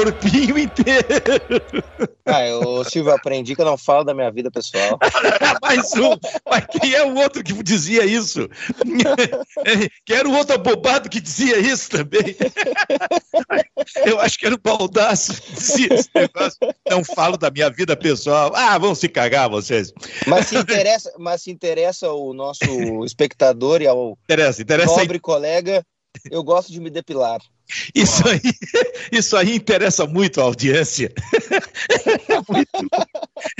corpinho inteiro. Ah, eu, Silvio, aprendi que eu não falo da minha vida pessoal. Mais um. Mas quem é o outro que dizia isso? Quem era o outro abobado que dizia isso também? Eu acho que era o Baldaço que dizia esse negócio. Não falo da minha vida pessoal. Ah, vão se cagar vocês. Mas se interessa, mas se interessa o nosso espectador e ao interessa, interessa nobre colega, eu gosto de me depilar. Isso aí, isso aí interessa muito a audiência. É muito,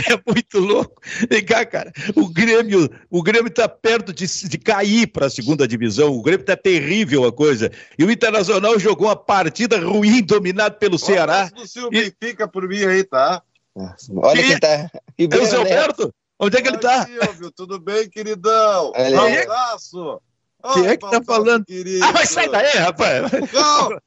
é muito louco. Vem cá, cara. O Grêmio, o Grêmio está perto de, de cair para a segunda divisão. O Grêmio está terrível a coisa. E o Internacional jogou uma partida ruim, dominado pelo Ceará. O e... fica por mim aí, tá? Olha quem tá. É o Zé Alberto? Onde é que ele tá? Tudo bem, queridão? Um abraço. Quem é que tá falando? Querido. Ah, mas sai daí, rapaz.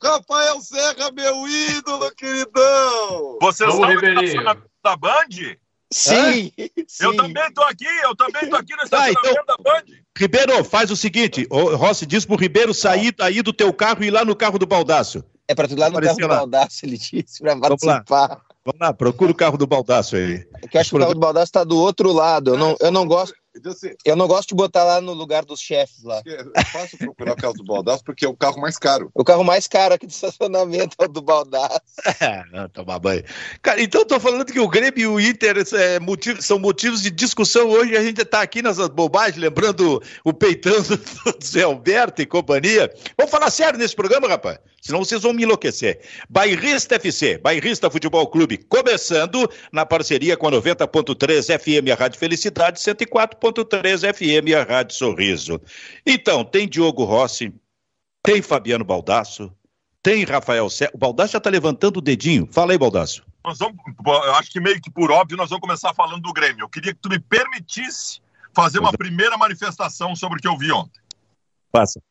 Rafael Serra, meu ídolo, queridão. Você sabe que tá da Band? Sim, sim, Eu também tô aqui, eu também tô aqui no tá, estacionamento então, da Band. Ribeiro, faz o seguinte, o Rossi diz pro Ribeiro sair daí do teu carro e ir lá no carro do Baldaço. É pra tu ir lá no carro lá. do Baldaço, ele disse, pra participar. Vamos lá, procura o carro do Baldaço aí. É que eu acho que o carro do Baldaço tá do outro lado, eu não, eu não gosto... Então, assim, eu não gosto de botar lá no lugar dos chefes lá. É fácil procurar o carro do Baldaço porque é o carro mais caro. O carro mais caro aqui de estacionamento é o do Baldaço. É, não, tomar banho. Cara, então tô falando que o Grêmio e o Inter é, motivo, são motivos de discussão hoje. A gente tá aqui nessas bobagens, lembrando o peitão do, do Zé Alberto e companhia. Vamos falar sério nesse programa, rapaz? Senão vocês vão me enlouquecer. Bairrista FC, Bairrista Futebol Clube, começando na parceria com a 90.3 FM, a Rádio Felicidade, 104 101.3 FM, a Rádio Sorriso. Então, tem Diogo Rossi, tem Fabiano Baldasso, tem Rafael Serra. O Baldasso já está levantando o dedinho. Fala aí, Baldasso. Nós vamos, eu acho que meio que por óbvio nós vamos começar falando do Grêmio. Eu queria que tu me permitisse fazer uma primeira manifestação sobre o que eu vi ontem. Passa.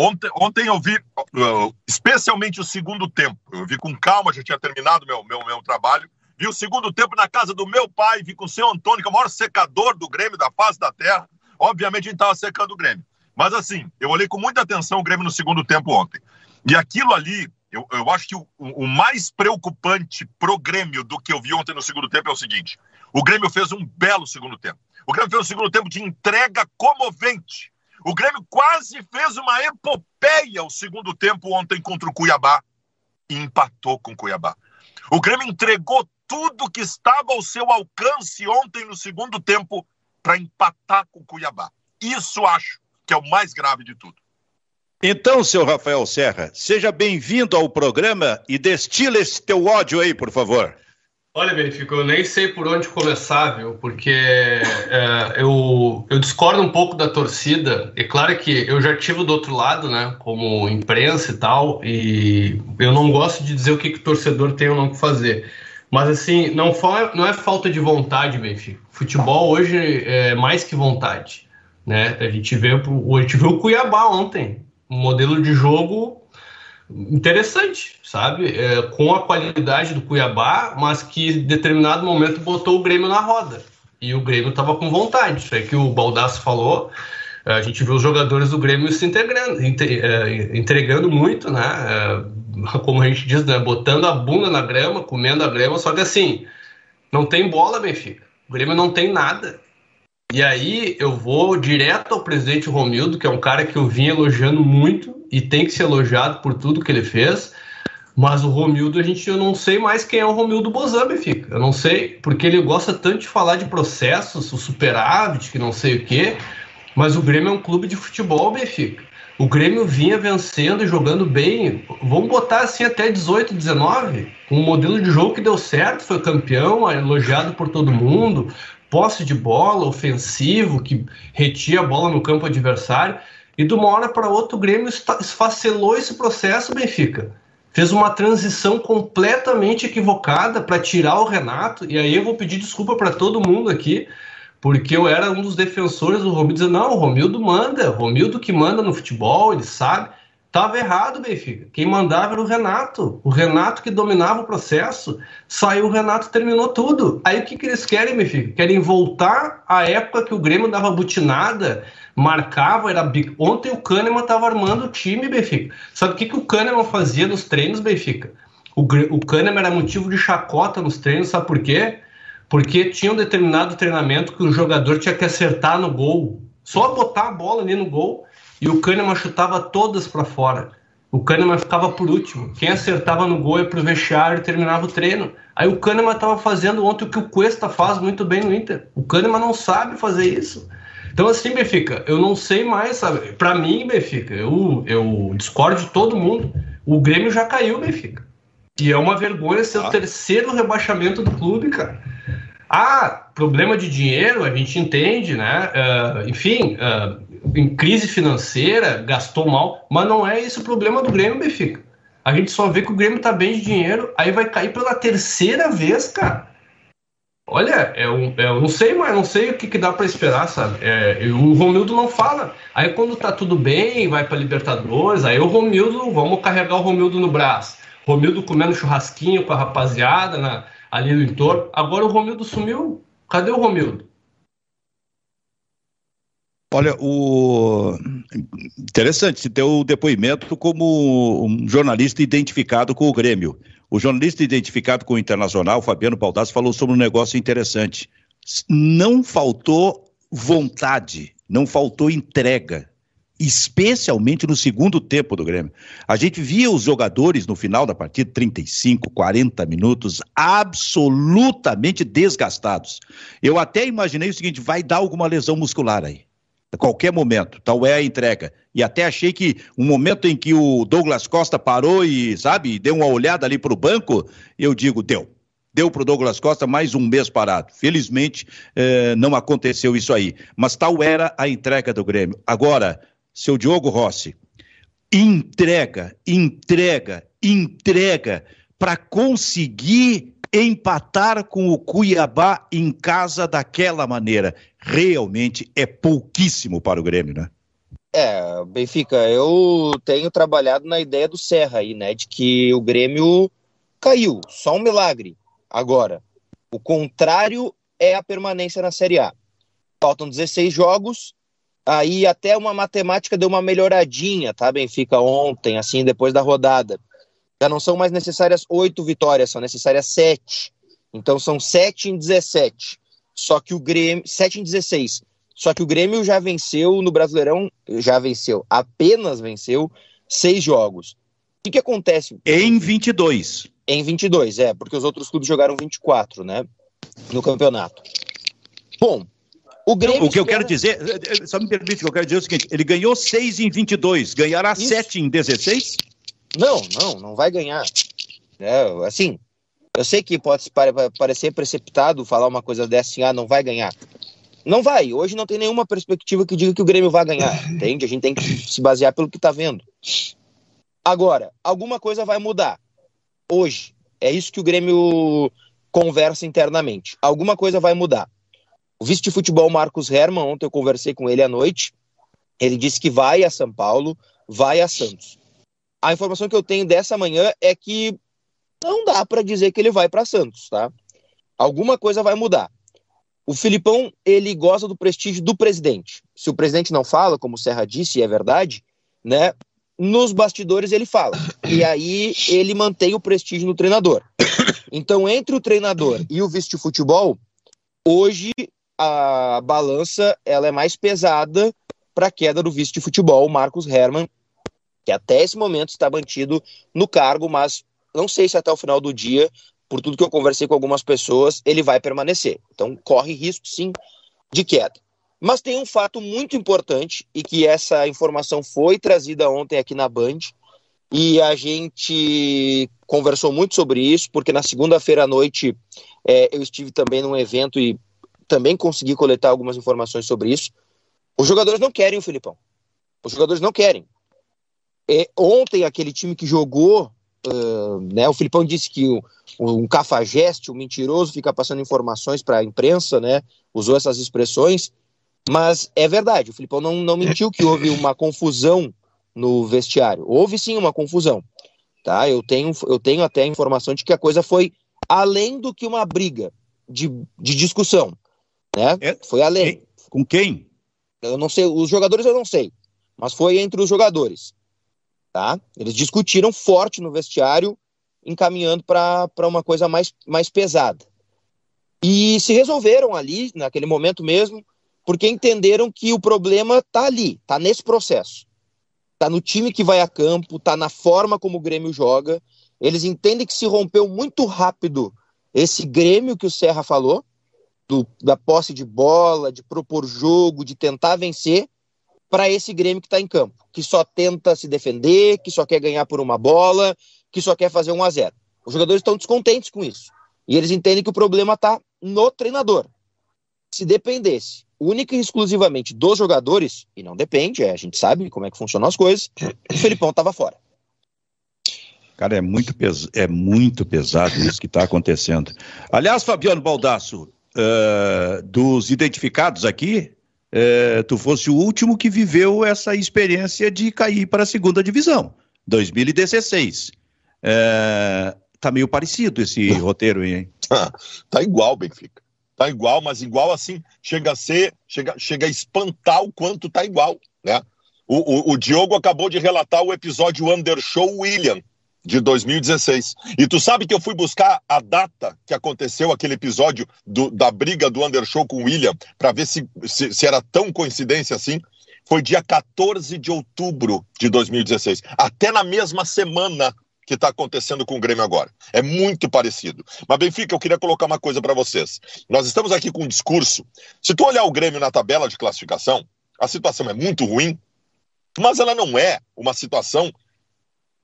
Ontem, ontem eu vi, uh, especialmente o segundo tempo. Eu vi com calma, já tinha terminado meu, meu, meu trabalho vi o segundo tempo na casa do meu pai, vi com o seu Antônio, que é o maior secador do Grêmio da face da terra. Obviamente a gente estava secando o Grêmio. Mas assim, eu olhei com muita atenção o Grêmio no segundo tempo ontem. E aquilo ali, eu, eu acho que o, o mais preocupante pro Grêmio do que eu vi ontem no segundo tempo é o seguinte: o Grêmio fez um belo segundo tempo. O Grêmio fez um segundo tempo de entrega comovente. O Grêmio quase fez uma epopeia o segundo tempo ontem contra o Cuiabá e empatou com o Cuiabá. O Grêmio entregou tudo que estava ao seu alcance ontem no segundo tempo para empatar com o Cuiabá. Isso acho que é o mais grave de tudo. Então, seu Rafael Serra, seja bem-vindo ao programa e destila esse teu ódio aí, por favor. Olha, Benfica, eu nem sei por onde começar, viu? Porque é, eu, eu discordo um pouco da torcida. É claro que eu já tive do outro lado, né? Como imprensa e tal, e eu não gosto de dizer o que, que o torcedor tem ou não que fazer. Mas assim, não, não é falta de vontade, Benfica. Futebol hoje é mais que vontade. Né? A, gente vê, a gente viu o Cuiabá ontem. Um modelo de jogo interessante, sabe? É, com a qualidade do Cuiabá, mas que em determinado momento botou o Grêmio na roda. E o Grêmio estava com vontade. Isso é que o Baldasso falou. A gente viu os jogadores do Grêmio se integrando, é, entregando muito, né? É, como a gente diz, né? botando a bunda na grama, comendo a grama, só que assim, não tem bola, Benfica. O Grêmio não tem nada. E aí eu vou direto ao presidente Romildo, que é um cara que eu vim elogiando muito e tem que ser elogiado por tudo que ele fez. Mas o Romildo, a gente eu não sei mais quem é o Romildo Bozan, Benfica. Eu não sei, porque ele gosta tanto de falar de processos, o superávit, que não sei o quê. Mas o Grêmio é um clube de futebol, Benfica. O Grêmio vinha vencendo e jogando bem. Vamos botar assim até 18, 19. Um modelo de jogo que deu certo, foi campeão, elogiado por todo mundo. Posse de bola, ofensivo, que retia a bola no campo adversário. E de uma hora para outra o Grêmio esfacelou esse processo, Benfica. Fez uma transição completamente equivocada para tirar o Renato. E aí eu vou pedir desculpa para todo mundo aqui porque eu era um dos defensores do Romildo, dizendo, não, o Romildo manda, o Romildo que manda no futebol, ele sabe. Tava errado, Benfica. Quem mandava era o Renato. O Renato que dominava o processo. Saiu o Renato terminou tudo. Aí o que, que eles querem, Benfica? Querem voltar à época que o Grêmio dava butinada, marcava, era Ontem o Kahneman estava armando o time, Benfica. Sabe o que, que o Kahneman fazia nos treinos, Benfica? O, o Kahneman era motivo de chacota nos treinos, sabe por quê? Porque tinha um determinado treinamento que o jogador tinha que acertar no gol. Só botar a bola ali no gol e o Kahneman chutava todas para fora. O Kahneman ficava por último. Quem acertava no gol ia pro vestiário e terminava o treino. Aí o Kahneman estava fazendo ontem o que o Cuesta faz muito bem no Inter. O Kahneman não sabe fazer isso. Então, assim, Benfica, eu não sei mais, sabe? Para mim, Benfica, eu, eu discordo de todo mundo. O Grêmio já caiu, Benfica. E é uma vergonha ser ah. o terceiro rebaixamento do clube, cara. Ah, problema de dinheiro, a gente entende, né? Uh, enfim, uh, em crise financeira, gastou mal, mas não é esse o problema do Grêmio, Benfica. A gente só vê que o Grêmio tá bem de dinheiro, aí vai cair pela terceira vez, cara. Olha, eu, eu não sei, mas não sei o que, que dá para esperar, sabe? É, o Romildo não fala. Aí quando tá tudo bem, vai para Libertadores, aí o Romildo, vamos carregar o Romildo no braço. Romildo comendo churrasquinho com a rapaziada na, ali no entorno. Agora o Romildo sumiu. Cadê o Romildo? Olha, o interessante ter o depoimento como um jornalista identificado com o Grêmio. O jornalista identificado com o Internacional, Fabiano Baldassi, falou sobre um negócio interessante. Não faltou vontade, não faltou entrega, especialmente no segundo tempo do Grêmio. A gente via os jogadores no final da partida, 35, 40 minutos, absolutamente desgastados. Eu até imaginei o seguinte: vai dar alguma lesão muscular aí qualquer momento. Tal é a entrega. E até achei que um momento em que o Douglas Costa parou e, sabe, deu uma olhada ali para o banco, eu digo, deu. Deu para o Douglas Costa mais um mês parado. Felizmente, eh, não aconteceu isso aí. Mas tal era a entrega do Grêmio. Agora, seu Diogo Rossi, entrega, entrega, entrega para conseguir empatar com o Cuiabá em casa daquela maneira. Realmente é pouquíssimo para o Grêmio, né? É, Benfica, eu tenho trabalhado na ideia do Serra aí, né? De que o Grêmio caiu, só um milagre. Agora, o contrário é a permanência na Série A. Faltam 16 jogos, aí até uma matemática deu uma melhoradinha, tá, Benfica, ontem, assim, depois da rodada. Já não são mais necessárias oito vitórias, são necessárias sete. Então são sete em 17. Só que o Grêmio. Sete em 16. Só que o Grêmio já venceu no Brasileirão, já venceu, apenas venceu seis jogos. O que, que acontece? Em 22. Em 22, é, porque os outros clubes jogaram 24, né? No campeonato. Bom, o Grêmio. O que eu quero dizer, só me permite, o que eu quero dizer é o seguinte: ele ganhou 6 em 22, ganhará Isso. 7 em 16? Não, não, não vai ganhar. É, assim, eu sei que pode parecer precipitado falar uma coisa dessa assim, ah, não vai ganhar. Não vai. Hoje não tem nenhuma perspectiva que diga que o Grêmio vai ganhar. Entende? A gente tem que se basear pelo que está vendo. Agora, alguma coisa vai mudar. Hoje. É isso que o Grêmio conversa internamente. Alguma coisa vai mudar. O vice de futebol Marcos Herman, ontem eu conversei com ele à noite. Ele disse que vai a São Paulo, vai a Santos a informação que eu tenho dessa manhã é que não dá para dizer que ele vai para Santos, tá? Alguma coisa vai mudar. O Filipão, ele goza do prestígio do presidente. Se o presidente não fala, como o Serra disse, e é verdade, né? Nos bastidores ele fala. E aí ele mantém o prestígio no treinador. Então, entre o treinador e o vice de futebol, hoje a balança ela é mais pesada para a queda do vice de futebol, Marcos Herman, que até esse momento está mantido no cargo, mas não sei se até o final do dia, por tudo que eu conversei com algumas pessoas, ele vai permanecer. Então corre risco sim de queda. Mas tem um fato muito importante e que essa informação foi trazida ontem aqui na Band e a gente conversou muito sobre isso, porque na segunda-feira à noite é, eu estive também num evento e também consegui coletar algumas informações sobre isso. Os jogadores não querem o Filipão. Os jogadores não querem. É, ontem, aquele time que jogou, uh, né, o Filipão disse que um, um cafajeste, um mentiroso, fica passando informações para a imprensa, né, usou essas expressões, mas é verdade, o Filipão não, não mentiu que houve uma confusão no vestiário. Houve sim uma confusão. Tá? Eu, tenho, eu tenho até a informação de que a coisa foi além do que uma briga de, de discussão. Né? É, foi além. Com quem? Eu não sei, os jogadores eu não sei, mas foi entre os jogadores. Tá? Eles discutiram forte no vestiário, encaminhando para uma coisa mais, mais pesada. E se resolveram ali, naquele momento mesmo, porque entenderam que o problema está ali, está nesse processo. Está no time que vai a campo, está na forma como o Grêmio joga. Eles entendem que se rompeu muito rápido esse Grêmio que o Serra falou, do, da posse de bola, de propor jogo, de tentar vencer, para esse Grêmio que está em campo, que só tenta se defender, que só quer ganhar por uma bola, que só quer fazer um a zero. Os jogadores estão descontentes com isso. E eles entendem que o problema está no treinador. Se dependesse única e exclusivamente dos jogadores, e não depende, é, a gente sabe como é que funcionam as coisas, o Felipão estava fora. Cara, é muito, pes é muito pesado isso que está acontecendo. Aliás, Fabiano Baldasso, uh, dos identificados aqui, uh, tu fosse o último que viveu essa experiência de cair para a segunda divisão, 2016. Uh, tá meio parecido esse roteiro aí, hein? Tá, tá igual, Benfica. Tá igual, mas igual assim, chega a ser, chega, chega a espantar o quanto tá igual, né? O, o, o Diogo acabou de relatar o episódio Undershow William, de 2016. E tu sabe que eu fui buscar a data que aconteceu aquele episódio do, da briga do Undershow com o William, para ver se, se, se, era tão coincidência assim. Foi dia 14 de outubro de 2016. Até na mesma semana que está acontecendo com o Grêmio agora. É muito parecido. Mas, Benfica, eu queria colocar uma coisa para vocês. Nós estamos aqui com um discurso. Se tu olhar o Grêmio na tabela de classificação, a situação é muito ruim, mas ela não é uma situação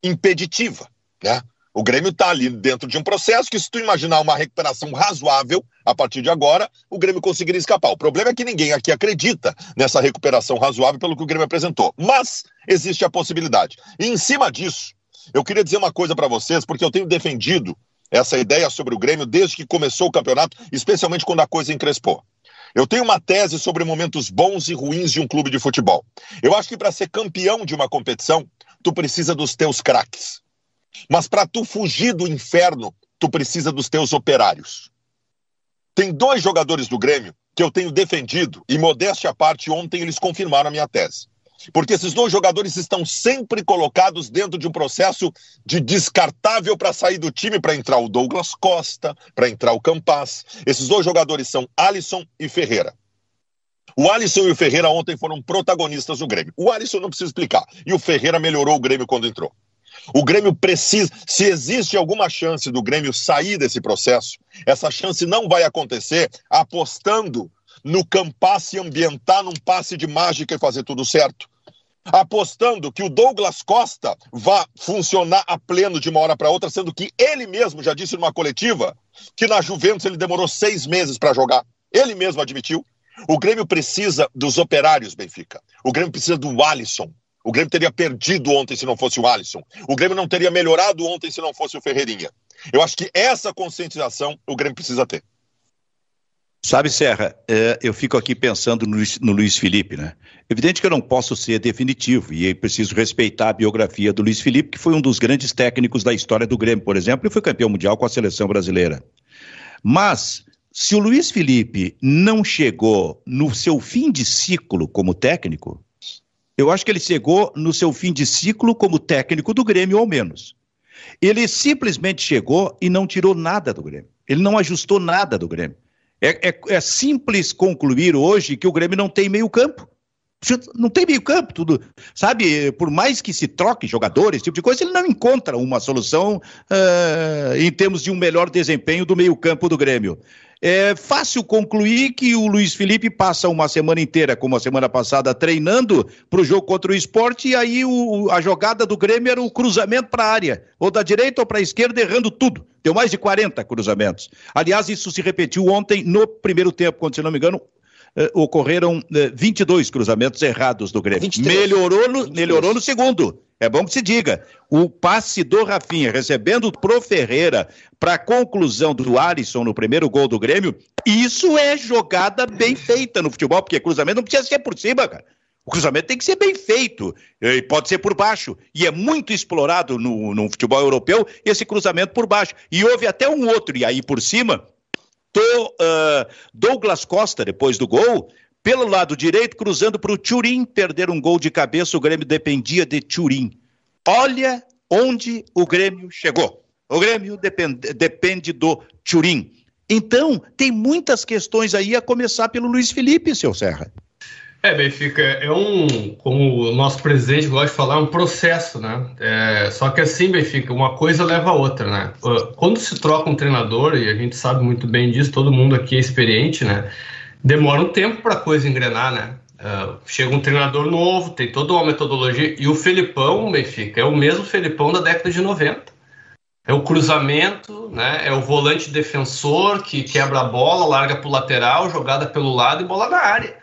impeditiva, né? O Grêmio está ali dentro de um processo que, se tu imaginar uma recuperação razoável a partir de agora, o Grêmio conseguiria escapar. O problema é que ninguém aqui acredita nessa recuperação razoável pelo que o Grêmio apresentou. Mas existe a possibilidade. E em cima disso, eu queria dizer uma coisa para vocês, porque eu tenho defendido essa ideia sobre o Grêmio desde que começou o campeonato, especialmente quando a coisa encrespou. Eu tenho uma tese sobre momentos bons e ruins de um clube de futebol. Eu acho que para ser campeão de uma competição, tu precisa dos teus craques. Mas para tu fugir do inferno, tu precisa dos teus operários. Tem dois jogadores do Grêmio que eu tenho defendido, e modéstia à parte, ontem eles confirmaram a minha tese. Porque esses dois jogadores estão sempre colocados dentro de um processo de descartável para sair do time, para entrar o Douglas Costa, para entrar o Campas. Esses dois jogadores são Alisson e Ferreira. O Alisson e o Ferreira ontem foram protagonistas do Grêmio. O Alisson não precisa explicar. E o Ferreira melhorou o Grêmio quando entrou. O Grêmio precisa. Se existe alguma chance do Grêmio sair desse processo, essa chance não vai acontecer apostando no Campas se ambientar num passe de mágica e fazer tudo certo. Apostando que o Douglas Costa vá funcionar a pleno de uma hora para outra, sendo que ele mesmo já disse numa coletiva que na Juventus ele demorou seis meses para jogar. Ele mesmo admitiu. O Grêmio precisa dos operários, Benfica. O Grêmio precisa do Alisson. O Grêmio teria perdido ontem se não fosse o Alisson. O Grêmio não teria melhorado ontem se não fosse o Ferreirinha. Eu acho que essa conscientização o Grêmio precisa ter. Sabe, Serra, é, eu fico aqui pensando no, no, Luiz Felipe, né? Evidente que eu não posso ser definitivo e preciso respeitar a biografia do Luiz Felipe, que foi um dos grandes técnicos da história do Grêmio, por exemplo, e foi campeão mundial com a seleção brasileira. Mas se o Luiz Felipe não chegou no seu fim de ciclo como técnico, eu acho que ele chegou no seu fim de ciclo como técnico do Grêmio, ao menos. Ele simplesmente chegou e não tirou nada do Grêmio. Ele não ajustou nada do Grêmio. É, é, é simples concluir hoje que o Grêmio não tem meio campo. Não tem meio campo, tudo. Sabe, por mais que se troque jogadores, esse tipo de coisa, ele não encontra uma solução uh, em termos de um melhor desempenho do meio campo do Grêmio. É fácil concluir que o Luiz Felipe passa uma semana inteira, como a semana passada, treinando para o jogo contra o esporte, e aí o, a jogada do Grêmio era o cruzamento para a área, ou da direita ou para a esquerda, errando tudo. Deu mais de 40 cruzamentos. Aliás, isso se repetiu ontem no primeiro tempo, quando, se não me engano, Uh, ocorreram uh, eh, 22 cruzamentos errados do Grêmio. 23. Melhorou no, melhorou no segundo. É bom que se diga. O passe do Rafinha recebendo pro Ferreira para a conclusão do Alisson no primeiro gol do Grêmio, isso é jogada bem feita no futebol, porque cruzamento não precisa ser por cima, cara. O cruzamento tem que ser bem feito, e pode ser por baixo. E é muito explorado no, no futebol europeu esse cruzamento por baixo. E houve até um outro, e aí por cima, uh, Douglas Costa, depois do gol, pelo lado direito, cruzando para o Turim, perder um gol de cabeça, o Grêmio dependia de Turim. Olha onde o Grêmio chegou. O Grêmio depende, depende do Turim. Então, tem muitas questões aí, a começar pelo Luiz Felipe, seu Serra. É, Benfica, é um, como o nosso presidente gosta de falar, um processo, né? É, só que assim, Benfica, uma coisa leva a outra, né? Quando se troca um treinador, e a gente sabe muito bem disso, todo mundo aqui é experiente, né? Demora um tempo para a coisa engrenar, né? Uh, chega um treinador novo, tem toda uma metodologia, e o Felipão, Benfica, é o mesmo Felipão da década de 90. É o cruzamento, né? É o volante defensor que quebra a bola, larga para o lateral, jogada pelo lado e bola na área.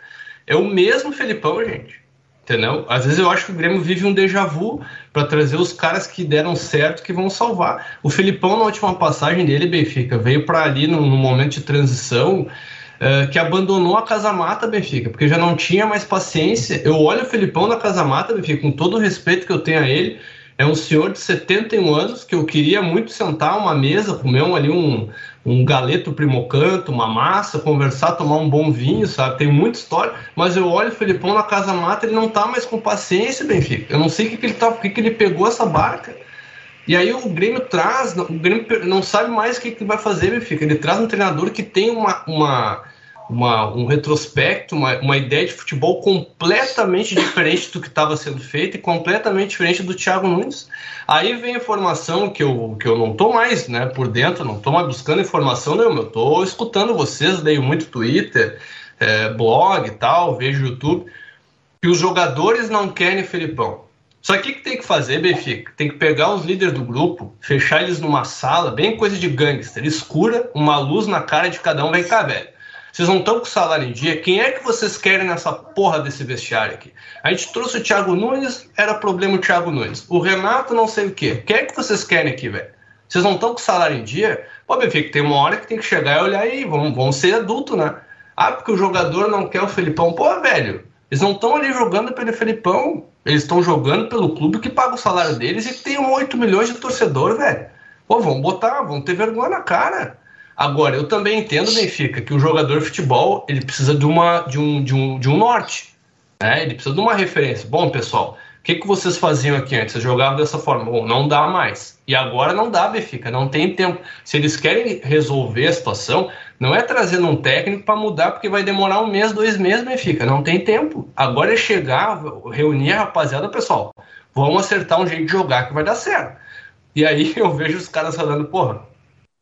É o mesmo Felipão, gente. Entendeu? Às vezes eu acho que o Grêmio vive um déjà vu para trazer os caras que deram certo que vão salvar. O Felipão, na última passagem dele, Benfica, veio para ali no, no, momento de transição uh, que abandonou a Casa Mata, Benfica, porque já não tinha mais paciência. Eu olho o Felipão na Casa Mata, Benfica, com todo o respeito que eu tenho a ele. É um senhor de 71 anos que eu queria muito sentar uma mesa, comer um, ali um, um galeto primocanto, uma massa, conversar, tomar um bom vinho, sabe? Tem muita história, mas eu olho o Felipão na Casa Mata, ele não tá mais com paciência, Benfica. Eu não sei o que, que ele tá, o que, que ele pegou essa barca. E aí o Grêmio traz, o Grêmio não sabe mais o que, que vai fazer, Benfica. Ele traz um treinador que tem uma, uma uma, um retrospecto, uma, uma ideia de futebol completamente diferente do que estava sendo feito e completamente diferente do Thiago Nunes. Aí vem informação que eu, que eu não estou mais né, por dentro, não estou mais buscando informação nenhuma, eu estou escutando vocês, leio muito Twitter, é, blog e tal, vejo YouTube, que os jogadores não querem Felipão. Só que o que tem que fazer, Benfica? Tem que pegar os líderes do grupo, fechar eles numa sala, bem coisa de gangster, escura, uma luz na cara de cada um, vem cá, velho vocês não estão com salário em dia. Quem é que vocês querem nessa porra desse vestiário aqui? A gente trouxe o Thiago Nunes, era problema o Thiago Nunes. O Renato, não sei o quê. Quem é que vocês querem aqui, velho? Vocês não estão com salário em dia? Pô, Benfica, tem uma hora que tem que chegar e olhar aí, vamos, vamos ser adulto, né? Ah, porque o jogador não quer o Felipão. Pô, velho, eles não estão ali jogando pelo Felipão. Eles estão jogando pelo clube que paga o salário deles e que tem 8 milhões de torcedor, velho. Pô, vamos botar, vamos ter vergonha na cara. Agora, eu também entendo, Benfica, que o jogador de futebol ele precisa de, uma, de, um, de, um, de um norte. Né? Ele precisa de uma referência. Bom, pessoal, o que, que vocês faziam aqui antes? Vocês jogavam dessa forma? Bom, não dá mais. E agora não dá, Benfica, não tem tempo. Se eles querem resolver a situação, não é trazendo um técnico para mudar, porque vai demorar um mês, dois meses, Benfica. Não tem tempo. Agora é chegar, reunir a rapaziada, pessoal, vamos acertar um jeito de jogar que vai dar certo. E aí eu vejo os caras falando, porra,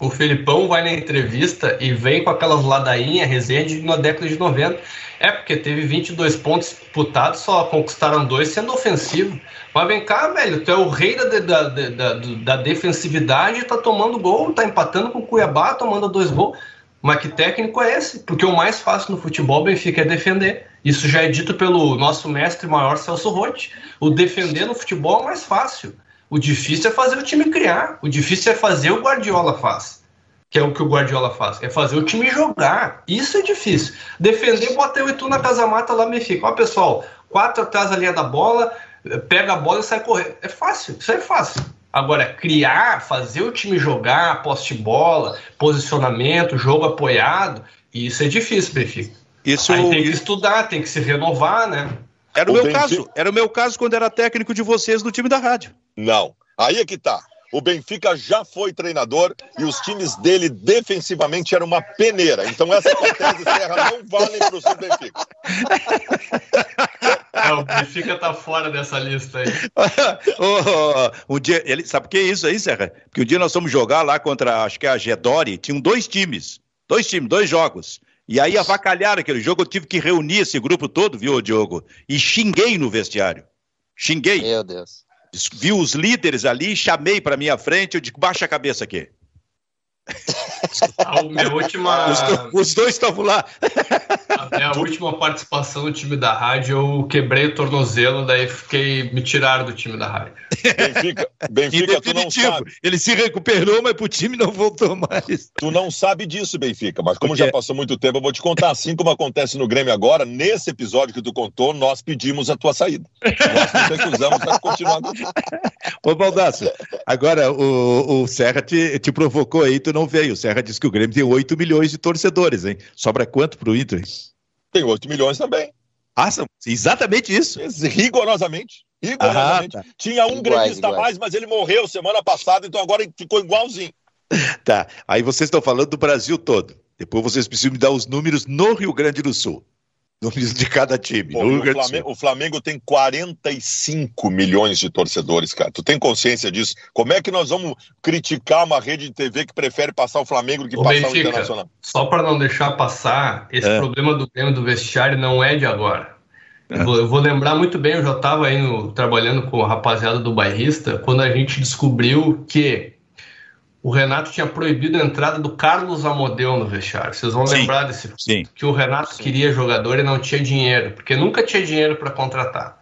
o Felipão vai na entrevista e vem com aquelas ladainhas, resenha na década de 90. É porque teve 22 pontos disputados, só conquistaram dois sendo ofensivo. Mas vem cá, velho, tu é o rei da, da, da, da defensividade, tá tomando gol, tá empatando com o Cuiabá, tomando dois gols. Mas que técnico é esse? Porque o mais fácil no futebol, Benfica, é defender. Isso já é dito pelo nosso mestre maior Celso Rotti. O defender no futebol é o mais fácil. O difícil é fazer o time criar. O difícil é fazer o Guardiola faz. Que é o que o Guardiola faz. É fazer o time jogar. Isso é difícil. Defender, bota eu e tu na casa mata lá, me fica. Ó, pessoal, quatro atrás da linha da bola, pega a bola e sai correndo. É fácil. Isso é fácil. Agora, criar, fazer o time jogar, poste bola, posicionamento, jogo apoiado, isso é difícil, Benfica. Isso Aí tem que estudar, tem que se renovar, né? Era o, o meu Benfica... caso. Era o meu caso quando era técnico de vocês no time da rádio. Não. Aí é que tá. O Benfica já foi treinador e os times dele defensivamente eram uma peneira. Então essa tese Serra não vale para o seu Benfica. É, o Benfica tá fora dessa lista aí. o, o dia, ele, sabe o que é isso aí, Serra? Porque um dia nós fomos jogar lá contra, acho que é a Gedori, tinham dois times. Dois times, dois jogos. E aí avacalharam aquele jogo, eu tive que reunir esse grupo todo, viu, Diogo? E xinguei no vestiário. Xinguei. Meu Deus vi os líderes ali, chamei para minha frente, eu digo, baixa a cabeça aqui. A minha última... Os, os dois estavam lá. A última participação do time da rádio, eu quebrei o tornozelo, daí fiquei me tiraram do time da rádio. Benfica, Benfica tu não sabe. Ele se recuperou, mas pro time não voltou mais. Tu não sabe disso, Benfica, mas como já passou muito tempo, eu vou te contar. Assim como acontece no Grêmio agora, nesse episódio que tu contou, nós pedimos a tua saída. Nós te recusamos para continuar. Ô, Baldasso, agora o, o Serra te, te provocou aí, tu não veio. O Serra disse que o Grêmio tem 8 milhões de torcedores, hein? Sobra quanto pro Inter? Tem 8 milhões também. Ah, são exatamente isso. Rigorosamente. Rigorosamente. Ah, tá. Tinha um gremista a mais, mas ele morreu semana passada, então agora ficou igualzinho. Tá. Aí vocês estão falando do Brasil todo. Depois vocês precisam me dar os números no Rio Grande do Sul. Números de cada time. Pô, o, Flamengo, o, Flamengo, tem 45 milhões de torcedores, cara. Tu tem consciência disso? Como é que nós vamos criticar uma rede de TV que prefere passar o Flamengo do que o passar Benfica, o Internacional? Só para não deixar passar, esse é. problema do Grêmio do vestiário não é de agora. É. Eu vou lembrar muito bem, eu já estava aí no, trabalhando com a rapaziada do bairrista, quando a gente descobriu que o Renato tinha proibido a entrada do Carlos Amodeu no vestiário. Vocês vão sim, lembrar desse sim. que o Renato sim. queria jogador e não tinha dinheiro, porque nunca tinha dinheiro para contratar.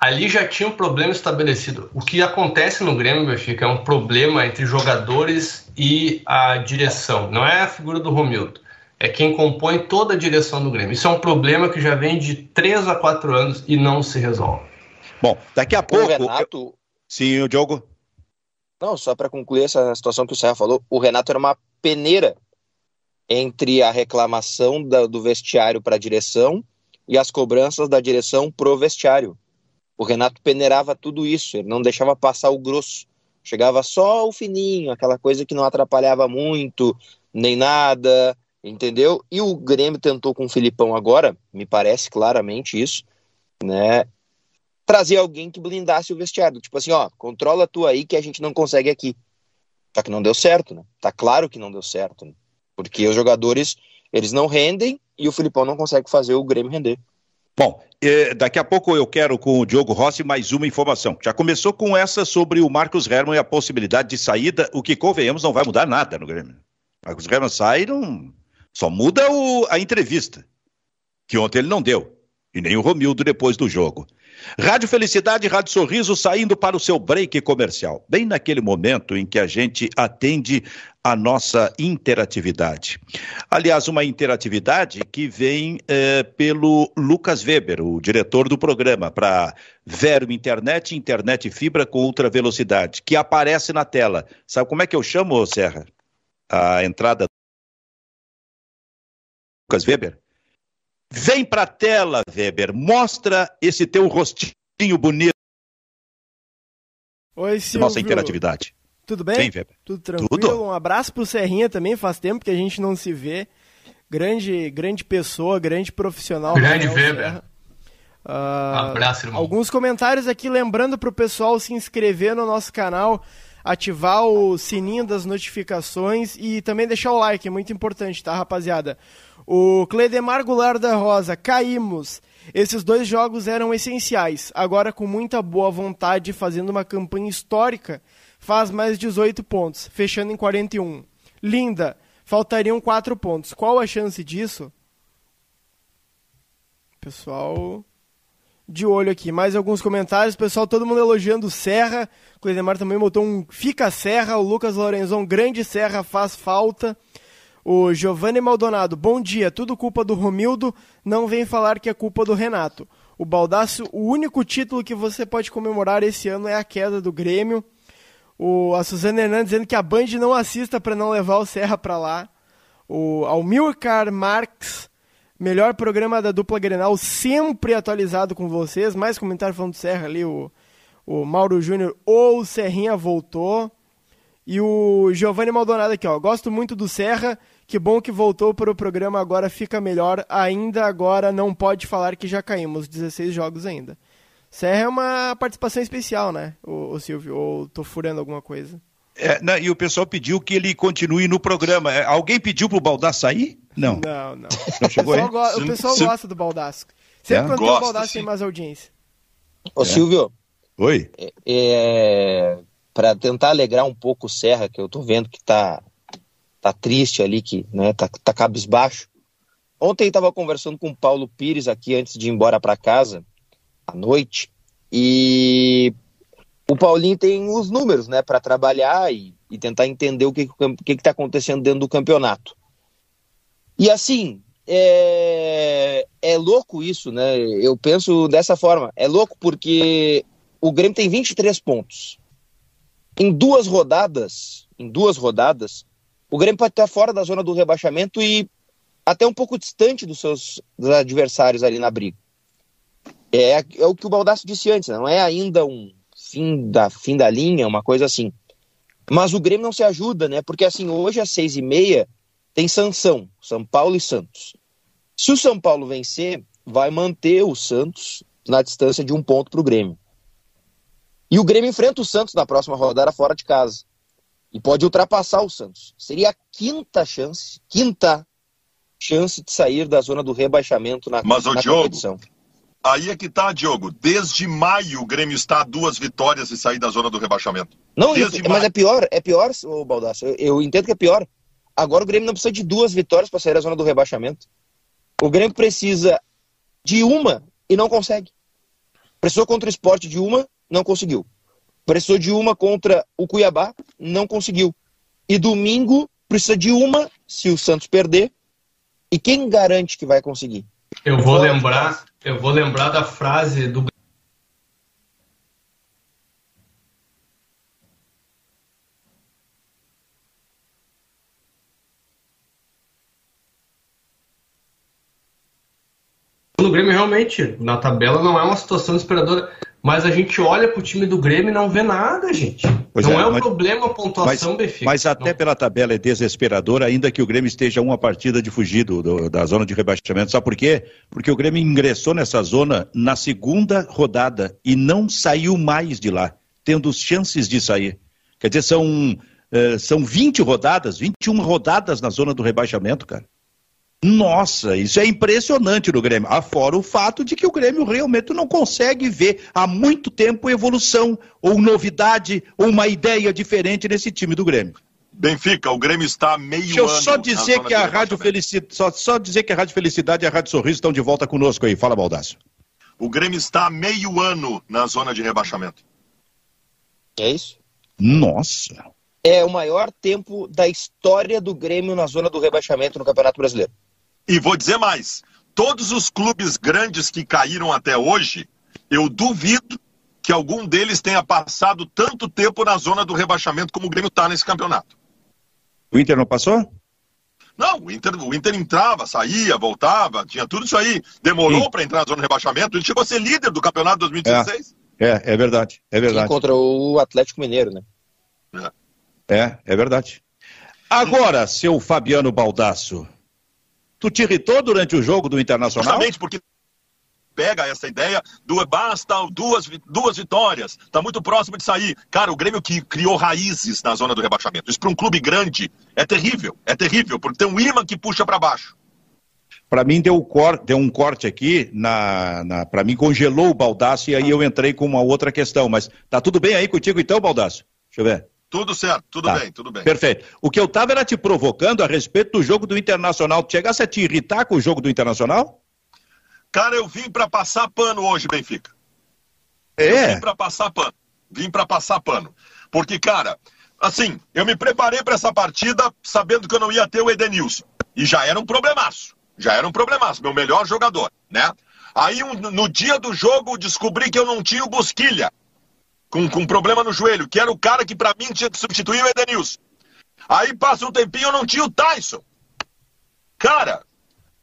Ali já tinha um problema estabelecido. O que acontece no Grêmio, meu filho, é um problema entre jogadores e a direção. Não é a figura do Romildo. É quem compõe toda a direção do Grêmio. Isso é um problema que já vem de 3 a 4 anos e não se resolve. Bom, daqui a pouco. O Renato... Eu... Sim, o Diogo. Não, só para concluir essa situação que o Serra falou, o Renato era uma peneira entre a reclamação da, do vestiário para a direção e as cobranças da direção pro vestiário. O Renato peneirava tudo isso, ele não deixava passar o grosso. Chegava só o fininho, aquela coisa que não atrapalhava muito, nem nada, entendeu? E o Grêmio tentou com o Filipão agora, me parece claramente isso, né? Trazer alguém que blindasse o vestiário. Tipo assim, ó, controla tu aí que a gente não consegue aqui. Só que não deu certo, né? Tá claro que não deu certo, né? Porque os jogadores, eles não rendem e o Filipão não consegue fazer o Grêmio render. Bom, eh, daqui a pouco eu quero com o Diogo Rossi mais uma informação. Já começou com essa sobre o Marcos Herman e a possibilidade de saída, o que convenhamos não vai mudar nada no Grêmio. Marcos Herman sai não só muda o, a entrevista, que ontem ele não deu, e nem o Romildo depois do jogo. Rádio Felicidade, Rádio Sorriso saindo para o seu break comercial, bem naquele momento em que a gente atende a nossa interatividade. Aliás, uma interatividade que vem é, pelo Lucas Weber, o diretor do programa, para Vero Internet, internet fibra com ultra velocidade, que aparece na tela. Sabe como é que eu chamo, Serra? A entrada. Lucas Weber? Vem para a tela, Weber, mostra esse teu rostinho bonito. Oi, Silvio. Nossa interatividade. Tudo bem? Vem, Weber. Tudo tranquilo. Tudo? Um abraço pro Serrinha também, faz tempo que a gente não se vê. Grande, grande pessoa, grande profissional. Grande Weber. Uh, abraço, irmão. Alguns comentários aqui, lembrando pro pessoal se inscrever no nosso canal, ativar o sininho das notificações e também deixar o like, é muito importante, tá, rapaziada? O Cledemar Goulart da Rosa, caímos. Esses dois jogos eram essenciais. Agora, com muita boa vontade, fazendo uma campanha histórica, faz mais 18 pontos, fechando em 41. Linda, faltariam 4 pontos. Qual a chance disso? Pessoal, de olho aqui. Mais alguns comentários. Pessoal, todo mundo elogiando Serra. O Cledemar também botou um Fica Serra. O Lucas Lorenzon, grande Serra, faz falta. O Giovanni Maldonado, bom dia, tudo culpa do Romildo, não vem falar que é culpa do Renato. O Baldaço, o único título que você pode comemorar esse ano é a queda do Grêmio. O, a Suzana Hernandes dizendo que a Band não assista para não levar o Serra para lá. O Almilcar Marx, melhor programa da dupla Grenal, sempre atualizado com vocês. Mais comentário falando do Serra ali, o, o Mauro Júnior ou o Serrinha voltou. E o Giovanni Maldonado aqui, ó. Gosto muito do Serra. Que bom que voltou para o programa, agora fica melhor. Ainda agora não pode falar que já caímos. 16 jogos ainda. Serra é uma participação especial, né, o, o Silvio? Ou tô furando alguma coisa? É, não, e o pessoal pediu que ele continue no programa. É, alguém pediu pro Baldassi sair? Não. Não, não. não chegou o pessoal, go o pessoal gosta do Baldassi. Sempre é? quando Gosta, tem o Baldassi tem mais audiência. Ô, é. Silvio. Oi. É, é para tentar alegrar um pouco o Serra, que eu tô vendo que tá, tá triste ali, que né, tá, tá cabisbaixo. ontem estava conversando com o Paulo Pires aqui antes de ir embora para casa, à noite, e o Paulinho tem os números, né, para trabalhar e, e, tentar entender o que que está acontecendo dentro do campeonato. E assim, é, é louco isso, né? Eu penso dessa forma. É louco porque o Grêmio tem 23 pontos. Em duas rodadas, em duas rodadas, o Grêmio pode estar fora da zona do rebaixamento e até um pouco distante dos seus dos adversários ali na briga. É, é o que o Baldasso disse antes, não é ainda um fim da, fim da linha, uma coisa assim. Mas o Grêmio não se ajuda, né? Porque assim, hoje às seis e meia tem sanção, São Paulo e Santos. Se o São Paulo vencer, vai manter o Santos na distância de um ponto para o Grêmio. E o Grêmio enfrenta o Santos na próxima rodada fora de casa. E pode ultrapassar o Santos. Seria a quinta chance, quinta chance de sair da zona do rebaixamento na, Mas, na Diogo, competição. Aí é que tá, Diogo. Desde maio o Grêmio está a duas vitórias e sair da zona do rebaixamento. Não, Desde mas maio. é pior, é pior, ô Baldasso. Eu, eu entendo que é pior. Agora o Grêmio não precisa de duas vitórias para sair da zona do rebaixamento. O Grêmio precisa de uma e não consegue. Precisou contra o esporte de uma, não conseguiu. Precisou de uma contra o Cuiabá, não conseguiu. E domingo precisa de uma se o Santos perder. E quem garante que vai conseguir? Eu vou lembrar, eu vou lembrar da frase do o Grêmio realmente, na tabela, não é uma situação desesperadora. Mas a gente olha pro time do Grêmio e não vê nada, gente. Pois não é, é um mas, problema a pontuação, mas, Benfica. Mas até não. pela tabela é desesperador, ainda que o Grêmio esteja uma partida de fugir do, do, da zona de rebaixamento. Sabe por quê? Porque o Grêmio ingressou nessa zona na segunda rodada e não saiu mais de lá, tendo chances de sair. Quer dizer, são, uh, são 20 rodadas, 21 rodadas na zona do rebaixamento, cara. Nossa, isso é impressionante no Grêmio. Afora o fato de que o Grêmio realmente não consegue ver há muito tempo evolução, ou novidade, ou uma ideia diferente nesse time do Grêmio. Benfica, o Grêmio está meio Deixa eu só dizer que a Rádio Felicidade, só, só dizer que a Rádio Felicidade e a Rádio Sorriso estão de volta conosco aí. Fala, Baldaço. O Grêmio está meio ano na zona de rebaixamento. É isso? Nossa. É o maior tempo da história do Grêmio na zona do rebaixamento no Campeonato Brasileiro. E vou dizer mais: todos os clubes grandes que caíram até hoje, eu duvido que algum deles tenha passado tanto tempo na zona do rebaixamento como o Grêmio está nesse campeonato. O Inter não passou? Não, o Inter, o Inter entrava, saía, voltava, tinha tudo isso aí. Demorou para entrar na zona de rebaixamento. Ele chegou a ser líder do campeonato 2016. É, é, é verdade, é verdade. Sim, contra o Atlético Mineiro, né? É, é, é verdade. Agora, seu Fabiano Baldasso, Tu te irritou durante o jogo do Internacional? Justamente porque pega essa ideia do basta duas, duas vitórias, tá muito próximo de sair. Cara, o Grêmio que criou raízes na zona do rebaixamento. Isso para um clube grande é terrível, é terrível, porque tem um imã que puxa para baixo. Para mim deu, cor, deu, um corte aqui, na, na para mim congelou o Baldaço e aí eu entrei com uma outra questão. Mas tá tudo bem aí contigo então, Baldaço? Deixa eu ver. Tudo certo, tudo tá. bem, tudo bem. Perfeito. O que eu estava era te provocando a respeito do jogo do Internacional. Chegasse a te irritar com o jogo do Internacional? Cara, eu vim para passar pano hoje, Benfica. É? Eu vim para passar pano. Vim para passar pano. Porque, cara, assim, eu me preparei para essa partida sabendo que eu não ia ter o Edenilson. E já era um problemaço. Já era um problemaço. Meu melhor jogador, né? Aí, um, no dia do jogo, descobri que eu não tinha o Bosquilha com, com problema no joelho, que era o cara que para mim tinha que substituir o Edenilson. Aí passa um tempinho, eu não tinha o Tyson. Cara,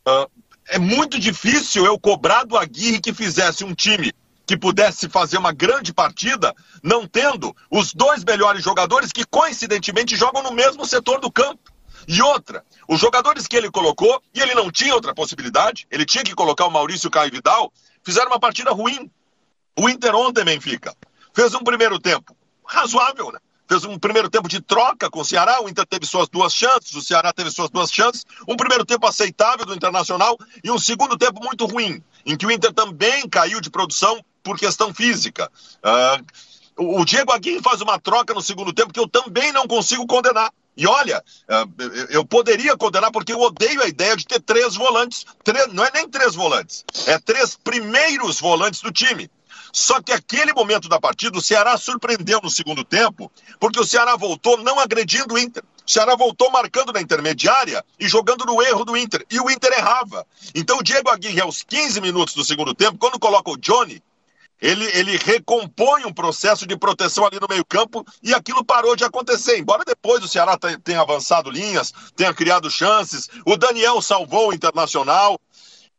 uh, é muito difícil eu cobrar do Aguirre que fizesse um time que pudesse fazer uma grande partida, não tendo os dois melhores jogadores que coincidentemente jogam no mesmo setor do campo. E outra, os jogadores que ele colocou, e ele não tinha outra possibilidade, ele tinha que colocar o Maurício Caio Vidal, fizeram uma partida ruim. O Inter ontem, Benfica, Fez um primeiro tempo razoável, né? Fez um primeiro tempo de troca com o Ceará, o Inter teve suas duas chances, o Ceará teve suas duas chances, um primeiro tempo aceitável do Internacional e um segundo tempo muito ruim, em que o Inter também caiu de produção por questão física. Uh, o Diego Aguirre faz uma troca no segundo tempo que eu também não consigo condenar. E olha, eh, eu poderia condenar porque eu odeio a ideia de ter três volantes. Três, não é nem três volantes, é três primeiros volantes do time. Só que aquele momento da partida, o Ceará surpreendeu no segundo tempo, porque o Ceará voltou não agredindo o Inter. O Ceará voltou marcando na intermediária e jogando no erro do Inter. E o Inter errava. Então o Diego Aguirre, aos 15 minutos do segundo tempo, quando coloca o Johnny, ele, ele recompõe um processo de proteção ali no meio-campo e aquilo parou de acontecer. Embora depois o Ceará tenha avançado linhas, tenha criado chances, o Daniel salvou o Internacional.